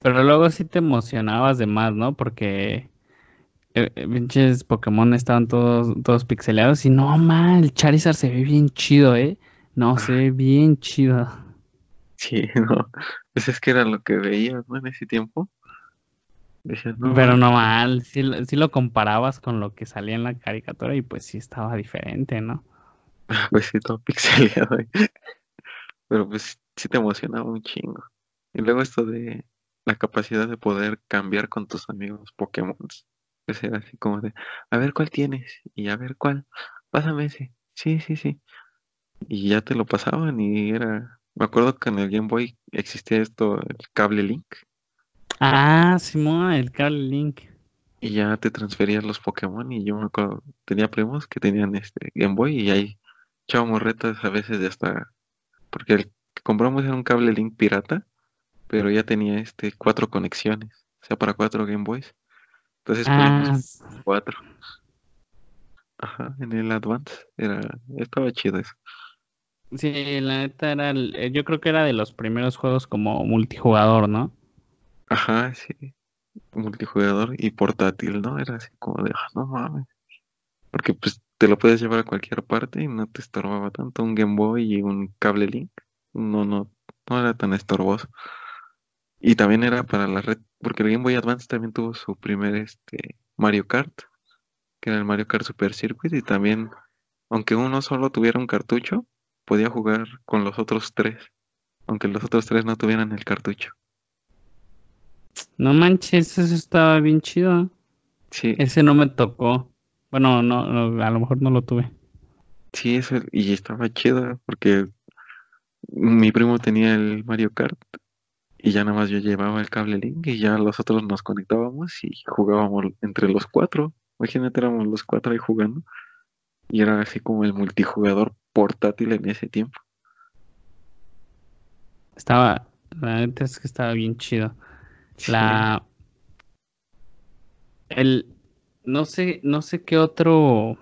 pero luego sí te emocionabas de más, ¿no? Porque eh, eh, pinches Pokémon estaban todos, todos pixeleados y no mal, Charizard se ve bien chido, ¿eh? No, se ve bien chido. Sí, no. Pues es que era lo que veías, ¿no? En ese tiempo. Pero no mal, si sí, lo comparabas con lo que salía en la caricatura y pues sí estaba diferente, ¿no? Pues sí, todo pixeleado. Pero pues sí te emocionaba un chingo. Y luego esto de la capacidad de poder cambiar con tus amigos Pokémon. Pues era así como de, a ver cuál tienes y a ver cuál, pásame ese. Sí, sí, sí. Y ya te lo pasaban y era, me acuerdo que en el Game Boy existía esto, el cable Link. Ah, Simón, el cable Link. Y ya te transferías los Pokémon y yo me acuerdo, tenía primos que tenían este Game Boy y ahí echábamos retas a veces de hasta, porque el que compramos era un cable Link pirata, pero ya tenía este cuatro conexiones, o sea, para cuatro Game Boys. Entonces ah. cuatro. Ajá, en el Advance era, estaba chido eso. Sí, la neta era, yo creo que era de los primeros juegos como multijugador, ¿no? Ajá, sí. Multijugador y portátil, ¿no? Era así como de, ah, no mames. Porque pues te lo puedes llevar a cualquier parte y no te estorbaba tanto un Game Boy y un cable Link. No, no, no era tan estorboso. Y también era para la red, porque el Game Boy Advance también tuvo su primer este Mario Kart, que era el Mario Kart Super Circuit, y también, aunque uno solo tuviera un cartucho, podía jugar con los otros tres, aunque los otros tres no tuvieran el cartucho. No manches, eso estaba bien chido. Sí. Ese no me tocó. Bueno, no, a lo mejor no lo tuve. Sí, eso, y estaba chido porque mi primo tenía el Mario Kart y ya nada más yo llevaba el cable Link y ya los otros nos conectábamos y jugábamos entre los cuatro. Imagínate, éramos los cuatro ahí jugando. Y era así como el multijugador portátil en ese tiempo. Estaba, la neta es que estaba bien chido. La. El. No sé, no sé qué otro.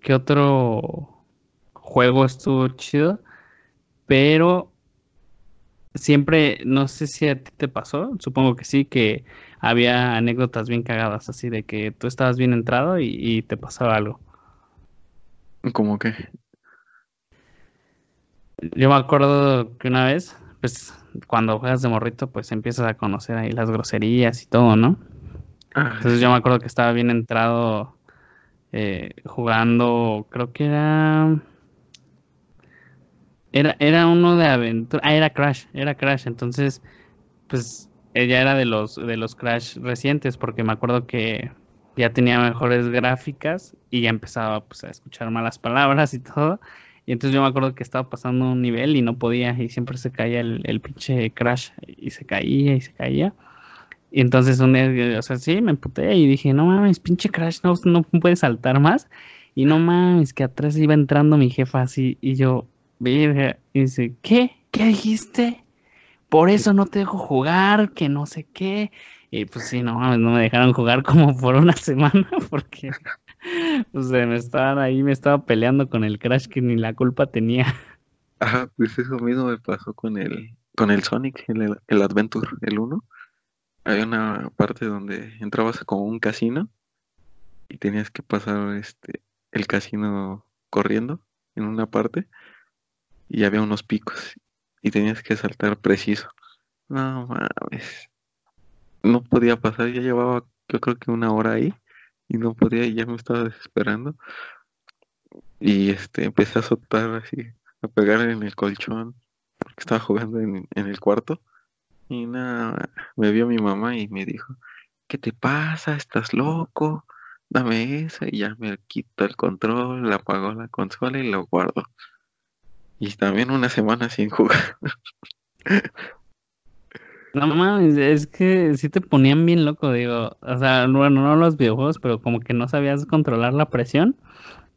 qué otro juego estuvo chido. Pero siempre, no sé si a ti te pasó, supongo que sí, que había anécdotas bien cagadas, así de que tú estabas bien entrado y, y te pasaba algo. ¿Cómo que? Yo me acuerdo que una vez, pues cuando juegas de morrito, pues empiezas a conocer ahí las groserías y todo, ¿no? Entonces yo me acuerdo que estaba bien entrado eh, jugando, creo que era... Era, era uno de aventura, ah, era Crash, era Crash, entonces, pues ella era de los, de los Crash recientes, porque me acuerdo que ya tenía mejores gráficas y ya empezaba pues, a escuchar malas palabras y todo. Y entonces yo me acuerdo que estaba pasando un nivel y no podía y siempre se caía el, el pinche crash y se caía y se caía. Y entonces, un día, o sea, sí, me emputé y dije, no mames, pinche Crash, no, no puede saltar más. Y no mames, que atrás iba entrando mi jefa así. Y yo, virga, y dice, ¿qué? ¿Qué dijiste? Por eso no te dejo jugar, que no sé qué. Y pues sí, no mames, no me dejaron jugar como por una semana porque pues, me estaban ahí, me estaba peleando con el Crash que ni la culpa tenía. Ajá, pues eso mismo me pasó con el, con el Sonic, el, el Adventure, el 1. Hay una parte donde entrabas como un casino y tenías que pasar este el casino corriendo en una parte y había unos picos y tenías que saltar preciso. No mames. No podía pasar, ya llevaba yo creo que una hora ahí y no podía y ya me estaba desesperando. Y este empecé a soltar así a pegar en el colchón, porque estaba jugando en, el cuarto. Y nada, me vio mi mamá y me dijo, ¿qué te pasa? ¿Estás loco? Dame esa y ya me quito el control, la apagó la consola y lo guardo. Y también una semana sin jugar. No mames, es que sí te ponían bien loco, digo. O sea, bueno, no los videojuegos, pero como que no sabías controlar la presión.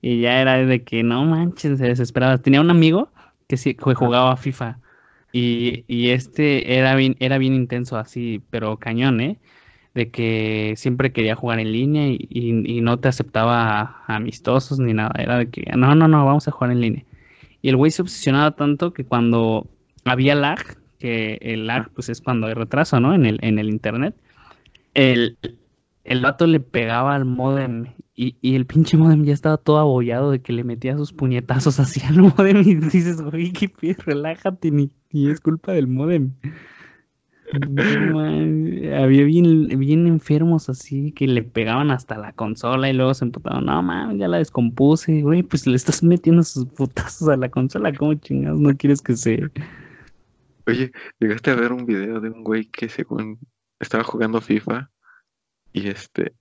Y ya era de que no manches, se desesperaba. Tenía un amigo que sí jugaba FIFA. Y, y este era bien, era bien intenso así, pero cañón, ¿eh? De que siempre quería jugar en línea y, y, no te aceptaba amistosos ni nada. Era de que, no, no, no, vamos a jugar en línea. Y el güey se obsesionaba tanto que cuando había lag, que el lag pues es cuando hay retraso, ¿no? En el, en el internet, el, el vato le pegaba al modem y, el pinche modem ya estaba todo abollado de que le metía sus puñetazos así al modem y dices, güey, qué pie, relájate, ni, es culpa del modem. había bien, bien enfermos así que le pegaban hasta la consola y luego se emputaban, no mames, ya la descompuse, güey, pues le estás metiendo sus putazos a la consola, ¿cómo chingados no quieres que se... Oye, llegaste a ver un video de un güey que según estaba jugando FIFA y este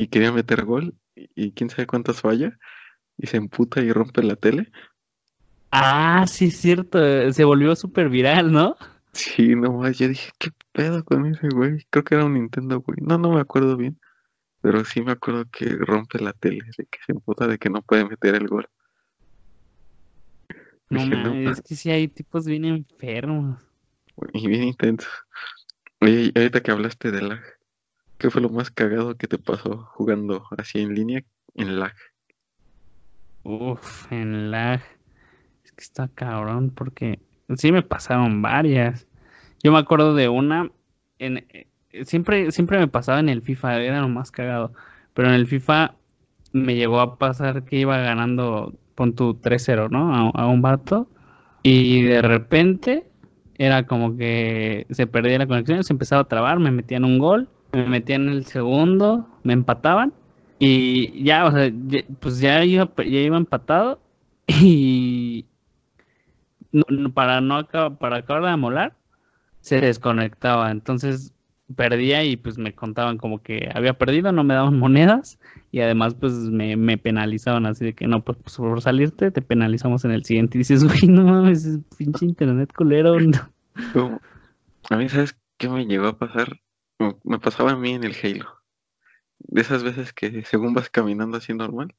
y quería meter gol y, quién sabe cuántas falla y se emputa y rompe la tele. Ah, sí, es cierto, se volvió súper viral, ¿no? Sí, nomás, yo dije, ¿qué pedo con ese güey? Creo que era un Nintendo, güey. No, no me acuerdo bien, pero sí me acuerdo que rompe la tele, de que se emputa de que no puede meter el gol. No, es que sí hay tipos bien enfermos. Y bien intensos. Oye, ahorita que hablaste de lag, ¿Qué fue lo más cagado que te pasó jugando así en línea en lag? Uf, en lag. Es que está cabrón porque sí me pasaron varias. Yo me acuerdo de una en eh, siempre siempre me pasaba en el FIFA, era lo más cagado, pero en el FIFA me llegó a pasar que iba ganando pon tu 3-0, ¿no? A, a, un vato y de repente era como que se perdía la conexión, se empezaba a trabar, me metían un gol me metían en el segundo, me empataban y ya, o sea, pues ya iba, ya iba empatado y para no acabar, para acabar de amolar, se desconectaba, entonces perdía y pues me contaban como que había perdido, no me daban monedas y además pues me, penalizaban así de que no, pues, por salirte te penalizamos en el siguiente y dices, uy, no mames, pinche internet culero. A mí, ¿sabes qué me llegó a pasar? Me pasaba a mí en el Halo. De esas veces que según vas caminando así normal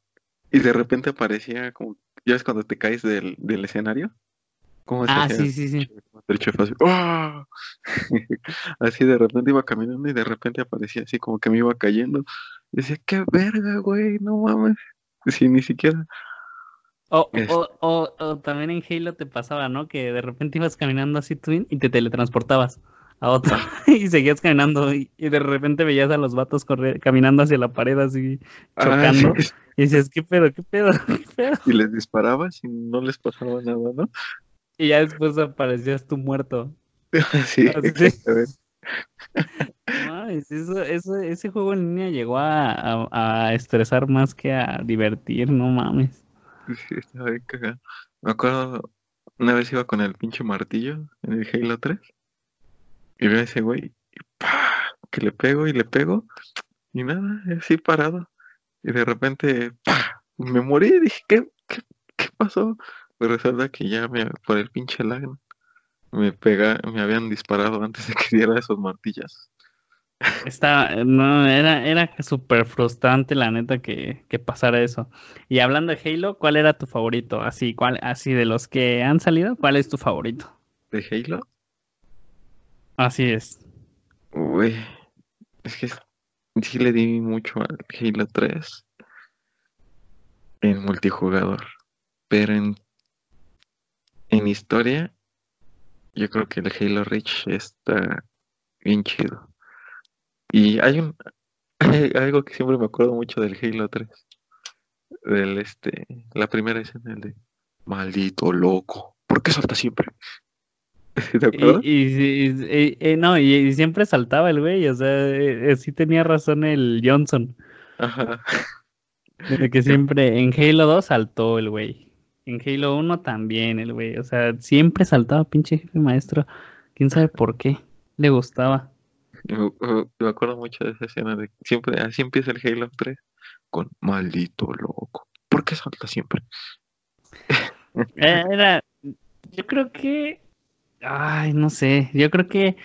y de repente aparecía como, ya ves cuando te caes del, del escenario. ¿Cómo ah, sí, sí, sí. El chef así, ¡oh! así de repente iba caminando y de repente aparecía así como que me iba cayendo. Y decía, qué verga, güey, no mames. Sí, ni siquiera. O, o, o, o, también en Halo te pasaba, ¿no? Que de repente ibas caminando así tú y te teletransportabas a otra y seguías caminando y, de repente veías a los vatos correr, caminando hacia la pared así chocando y dices, ¿qué pedo, qué pedo, qué pedo? Y les disparabas y no les pasaba nada, ¿no? Y ya después aparecías tú muerto. sí, eso, eso, ese juego en línea llegó a, a, estresar más que a divertir, no mames. Sí, estaba bien cagado. Me acuerdo, una vez iba con el pinche martillo en el Halo 3 y veo a ese güey, que le pego y le pego, y nada, así parado. Y de repente, me morí, dije, ¿qué, qué, qué pasó? Pero resulta que ya me, por el pinche lag, me pega, me habían disparado antes de que diera esos martillas. Está, no, era, era súper frustrante la neta que, que, pasara eso. Y hablando de Halo, ¿cuál era tu favorito? Así, ¿cuál, así de los que han salido, ¿cuál es tu favorito? ¿De Halo? Así es. Uy, es que sí le di mucho al Halo 3 en multijugador. Pero en, en historia, yo creo que el Halo Reach está bien chido. Y hay un algo que siempre me acuerdo mucho del Halo 3. Del este, la primera escena el de maldito loco. ¿Por qué salta siempre? ¿Te acuerdas? Y, no, y, siempre saltaba el güey, o sea, eh, sí tenía razón el Johnson. Ajá. De que siempre en Halo 2 saltó el güey. En Halo 1 también el güey. O sea, siempre saltaba pinche jefe maestro. Quién sabe por qué. Le gustaba. Me, acuerdo mucho de esa escena de siempre, así empieza el Halo 3 con maldito loco. ¿Por qué salta siempre? Eh, era, yo creo que, ay, no sé, yo creo que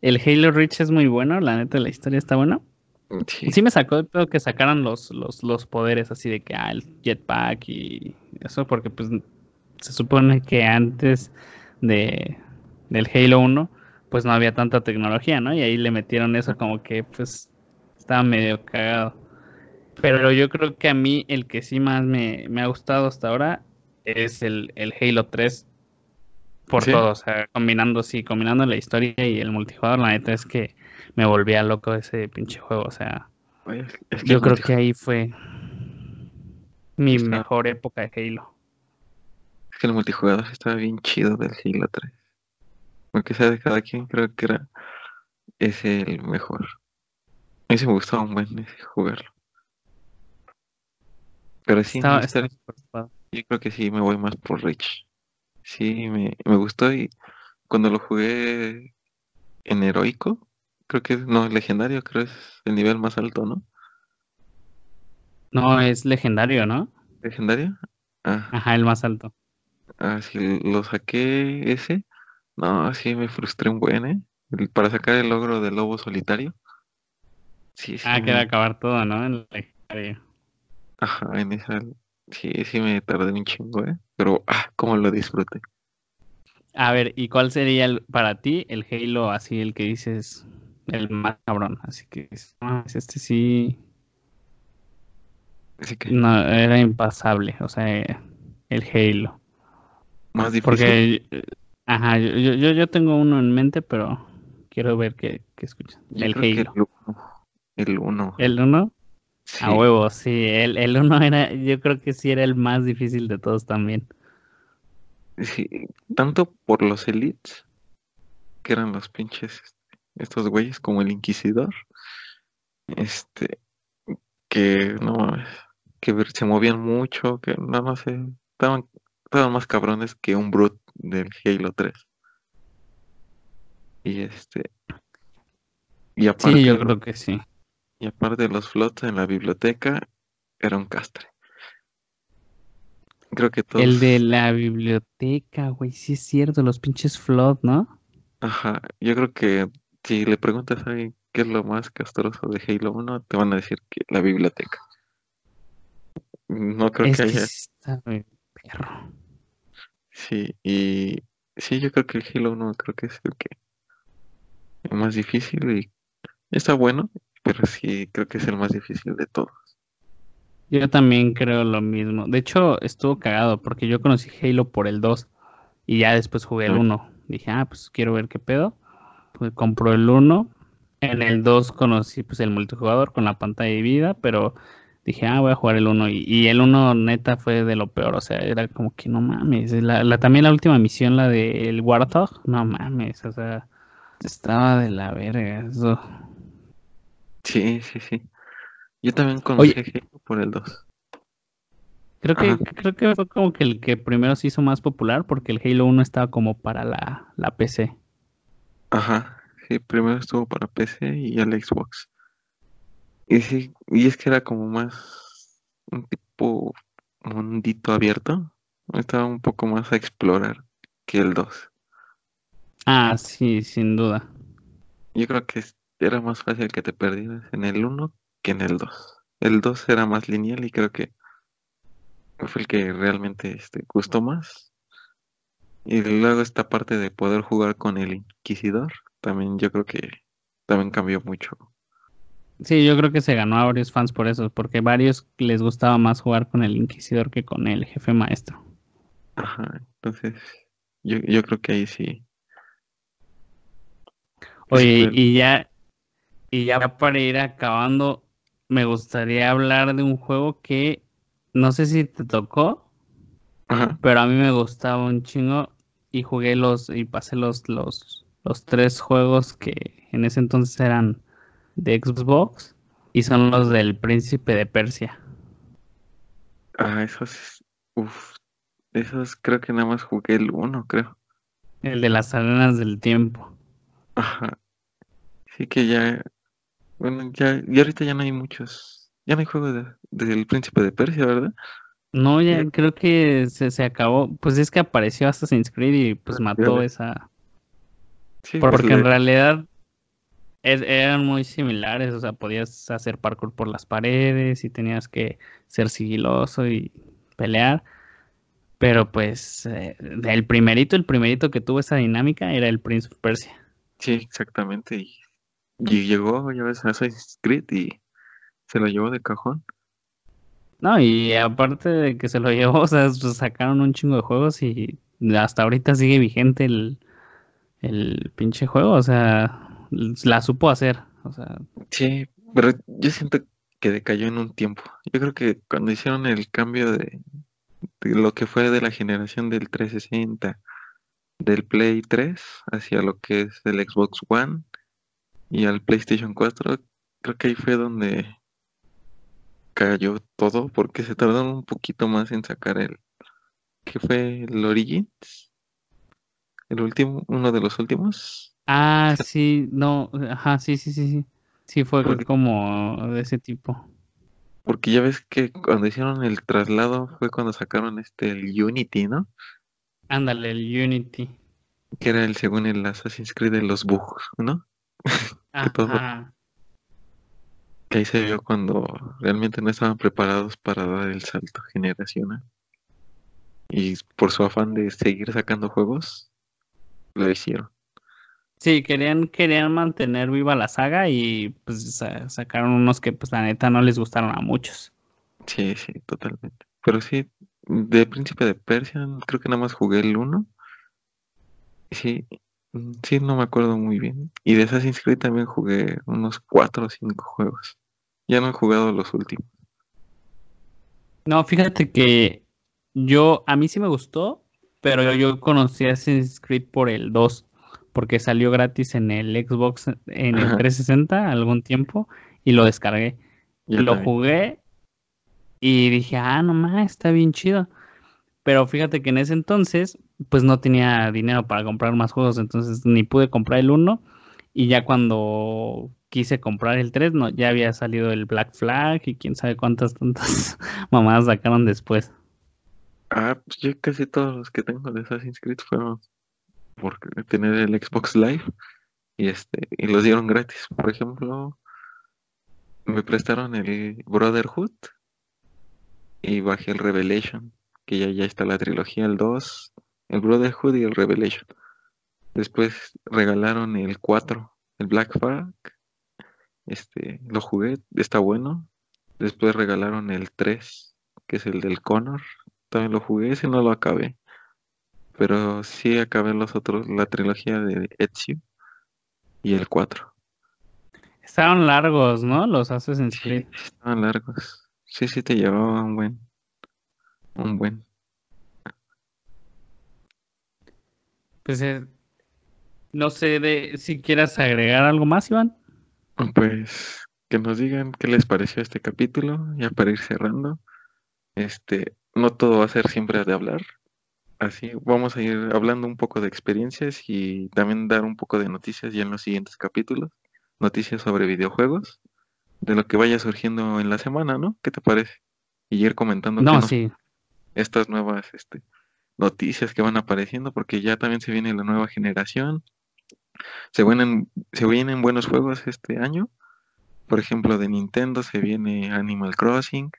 el Halo Reach es muy bueno, la neta la historia está buena. Sí. me sacó de pedo que sacaran los, los, los poderes así de que, ah, el jetpack y eso, porque pues se supone que antes de del Halo 1 pues no había tanta tecnología, ¿no? Y ahí le metieron eso como que pues estaba medio cagado. Pero yo creo que a mí el que sí más me, ha gustado hasta ahora es el, el Halo 3 por todo, o sea, combinando, sí, combinando la historia y el multijugador, la neta es que me volvía loco ese pinche juego, o sea, yo creo que ahí fue mi mejor época de Halo. Es que el multijugador estaba bien chido del Halo 3 aunque sea de cada quien, creo que era ese el mejor. A mí se me gustaba un buen jugarlo. Pero sí, yo creo que sí me voy más por Rich. Sí, me, me gustó y cuando lo jugué en heroico, creo que no, legendario, creo que es el nivel más alto, ¿no? No, es legendario, ¿no? ¿Legendario? Ah. Ajá, el más alto. Ah, sí, lo saqué ese no, sí me frustré un buen, ¿eh? Para sacar el logro del lobo solitario. Sí, sí. Ah, que acabar todo, ¿no? En la Ajá, en esa. Sí, sí me tardé un chingo, ¿eh? Pero, ah, cómo lo disfruté. A ver, ¿y cuál sería el, para ti el Halo así, el que dices el más cabrón? Así que, este sí. Así que... No, era impasable, o sea, el Halo. Más difícil. Porque Ajá, yo, yo, yo tengo uno en mente, pero quiero ver qué, qué escuchan. el Halo. El 1. ¿El 1? A huevo, sí. El, el 1 era, yo creo que sí era el más difícil de todos también. Sí, tanto por los elites, que eran los pinches, estos güeyes, como el Inquisidor, este, que no mames, que se movían mucho, que nada más se, estaban, estaban más cabrones que un brute del Halo 3. Y este. Y aparte, sí, yo creo que sí. Y aparte de los flots en la biblioteca, era un castre. Creo que todos... El de la biblioteca, güey, sí es cierto, los pinches flot, ¿no? Ajá, yo creo que si le preguntas a alguien qué es lo más castroso de Halo 1, te van a decir que la biblioteca. No creo que haya. está perro. Sí, y sí, yo creo que el Halo 1 creo que es el que es más difícil y está bueno, pero sí creo que es el más difícil de todos. Yo también creo lo mismo. De hecho, estuvo cagado porque yo conocí Halo por el 2 y ya después jugué el 1. Dije, ah, pues quiero ver qué pedo. Pues compró el 1. En el 2 conocí pues el multijugador con la pantalla de vida, pero dije, ah, voy a jugar el 1. Y, el 1 neta fue de lo peor, o sea, era como que no mames. La, también la última misión, la del Warthog, no mames, o sea, estaba de la verga eso. Sí, sí, sí. Yo también conocí por el 2. Creo que, creo que fue como que el que primero se hizo más popular porque el Halo 1 estaba como para la, la PC. Ajá, sí, primero estuvo para PC y el Xbox. Y sí, y es que era como más un tipo mundito abierto. Estaba un poco más a explorar que el 2. Ah, sí, sin duda. Yo creo que era más fácil que te perdieras en el 1 que en el 2. El 2 era más lineal y creo que fue el que realmente este, gustó más. Y luego esta parte de poder jugar con el Inquisidor, también yo creo que también cambió mucho. Sí, yo creo que se ganó a varios fans por eso, porque varios les gustaba más jugar con el Inquisidor que con el jefe maestro. Ajá, entonces yo, yo creo que ahí sí. Oye, y ya, y ya para ir acabando, me gustaría hablar de un juego que no sé si te tocó, pero a mí me gustaba un chingo y jugué los y pasé los los los tres juegos que en ese entonces eran de Xbox y son los del Príncipe de Persia. Ah, esos, uff, esos creo que nada más jugué el uno, creo. El de las arenas del tiempo. Ajá. Sí que ya, bueno, ya, y ahorita ya no hay muchos, ya no hay juegos del Príncipe de Persia, ¿verdad? No, ya creo que se, se acabó. Pues es que apareció Assassin's Creed y pues mató esa. Sí, Porque pues, en realidad eran muy similares, o sea, podías hacer parkour por las paredes y tenías que ser sigiloso y pelear. Pero pues eh, el primerito, el primerito que tuvo esa dinámica era el Prince of Persia. Sí, exactamente. Y, llegó, ya ves, a Assassin's Creed y se lo llevó de cajón. No, y aparte de que se lo llevó, o sea, sacaron un chingo de juegos y hasta ahorita sigue vigente el, el pinche juego, o sea, la supo hacer. O sea. Sí, pero yo siento que decayó en un tiempo. Yo creo que cuando hicieron el cambio de, lo que fue de la generación del 360, del Play 3 hacia lo que es el Xbox One y al PlayStation 4, creo que ahí fue donde cayó todo porque se tardaron un poquito más en sacar el que fue el Origins el último uno de los últimos Ah, sí, no, ajá, sí, sí, sí, sí. Sí, fue como de ese tipo. Porque ya ves que cuando hicieron el traslado fue cuando sacaron este, el Unity, ¿no? Ándale, el Unity. Que era el según el Assassin's Creed de los bugs, ¿no? Ajá. que ahí se vio cuando realmente no estaban preparados para dar el salto generacional. Y por su afán de seguir sacando juegos, lo hicieron. Sí, querían, querían mantener viva la saga y pues sacaron unos que pues la neta no les gustaron a muchos. Sí, sí, totalmente. Pero sí, de Príncipe de Persia creo que nada más jugué el 1. Sí, sí, no me acuerdo muy bien. Y de Assassin's Creed también jugué unos 4 o 5 juegos. Ya no he jugado los últimos. No, fíjate que yo, a mí sí me gustó, pero yo, yo conocí Assassin's Creed por el 2 porque salió gratis en el Xbox en el 360 algún tiempo y lo descargué. lo jugué y dije, ah, no más, está bien chido. Pero fíjate que en ese entonces, pues no tenía dinero para comprar más juegos, entonces ni pude comprar el 1. Y ya cuando quise comprar el 3, no, ya había salido el Black Flag y quién sabe cuántas tantas mamadas sacaron después. Ah, pues yo casi todos los que tengo de Assassin's Creed fueron por tener el Xbox Live y este y los dieron gratis. Por ejemplo, me prestaron el Brotherhood y bajé el Revelation, que ya, ya está la trilogía, el 2, el Brotherhood y el Revelation. Después regalaron el 4, el Black Flag. Este, lo jugué, está bueno. Después regalaron el 3, que es el del Connor. También lo jugué, ese no lo acabé. Pero sí acabé los otros, la trilogía de Ezio y el 4. Estaban largos, ¿no? Los Assassin's Creed. Sí, estaban largos. Sí, sí te llevaba un buen. Un buen. Pues eh, no sé de si quieras agregar algo más, Iván. Pues que nos digan qué les pareció este capítulo, ya para ir cerrando. Este, no todo va a ser siempre de hablar. Así vamos a ir hablando un poco de experiencias y también dar un poco de noticias ya en los siguientes capítulos. Noticias sobre videojuegos, de lo que vaya surgiendo en la semana, ¿no? ¿Qué te parece? Y ir comentando no, sí. estas nuevas este, noticias que van apareciendo, porque ya también se viene la nueva generación. Se vienen, se vienen buenos juegos este año. Por ejemplo, de Nintendo se viene Animal Crossing,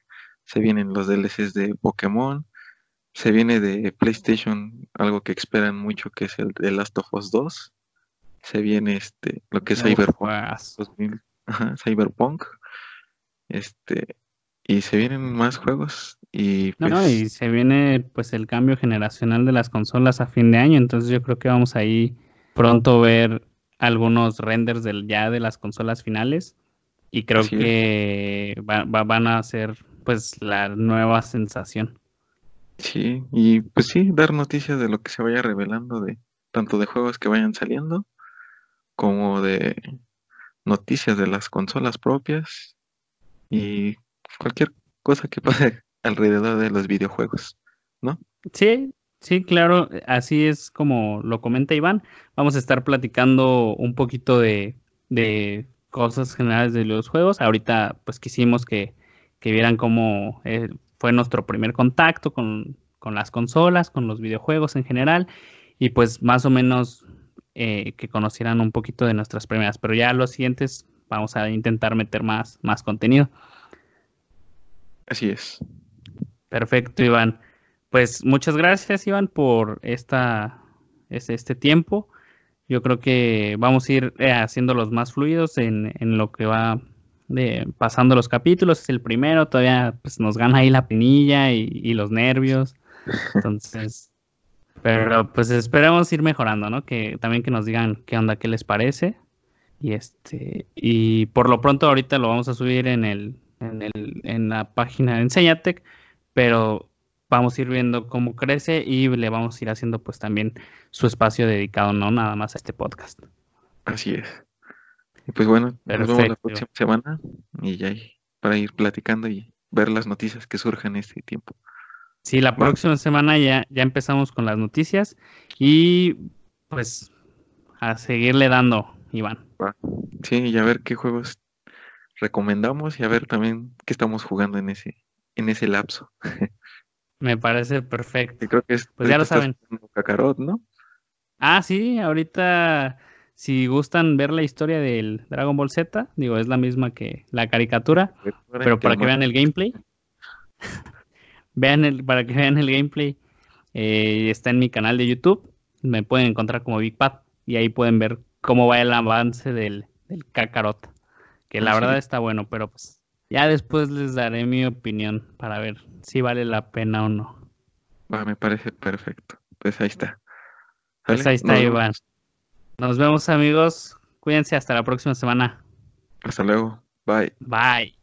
se vienen los DLCs de Pokémon, se viene de PlayStation algo que esperan mucho que es el de Last of Us 2. Se viene este lo que es Cyberpunk 2000, Cyberpunk. Este y se vienen más juegos y no, no, y pues se viene pues el cambio generacional de las consolas a fin de año, entonces yo creo que vamos ahí pronto ver algunos renders del ya de las consolas finales y creo que van a ser pues la nueva sensación. Sí, y pues sí, dar noticias de lo que se vaya revelando de tanto de juegos que vayan saliendo como de noticias de las consolas propias y cualquier cosa que pase alrededor de los videojuegos, ¿no? Sí, sí, claro, así es como lo comenta Iván. Vamos a estar platicando un poquito de, de cosas generales de los juegos. Ahorita pues quisimos que, que vieran cómo eh, fue nuestro primer contacto con, con, las consolas, con los videojuegos en general y pues más o menos eh, que conocieran un poquito de nuestras primeras. Pero ya los siguientes vamos a intentar meter más, más contenido. Así es. Perfecto, Iván. Pues muchas gracias, Iván, por esta, este, tiempo. Yo creo que vamos a ir eh, haciendo los más fluidos en, lo que va de, pasando los capítulos. Es el primero, todavía pues, nos gana ahí la pinilla y, los nervios. Entonces, pero pues esperamos ir mejorando, ¿no? Que también que nos digan qué onda, qué les parece. Y este, y por lo pronto ahorita lo vamos a subir en el, en, el, en la página de Enseñatec, pero vamos a ir viendo cómo crece y le vamos a ir haciendo pues también su espacio dedicado, no nada más a este podcast. Así es. Y pues bueno, nos vemos la próxima semana y ya para ir platicando y ver las noticias que surjan en este tiempo. Sí, la próxima semana ya, ya empezamos con las noticias y pues a seguirle dando, Iván. Sí, y a ver qué juegos recomendamos y a ver también qué estamos jugando en ese, en ese lapso. Me parece perfecto. creo que es, pues ya lo saben. Kakarot, ¿no? Ah, sí, ahorita si gustan ver la historia del Dragon Ball Z, digo, es la misma que la caricatura, pero para que vean el gameplay, vean el, para que vean el gameplay, eh, está en mi canal de YouTube, me pueden encontrar como Big Pat y ahí pueden ver cómo va el avance del, del Kakarot, que la verdad está bueno, pero pues ya después les daré mi opinión para ver si vale la pena o no. Va, me parece perfecto. Pues ahí está. Pues ahí está, Iván. Nos vemos amigos. Cuídense hasta la próxima semana. Hasta luego. Bye. Bye.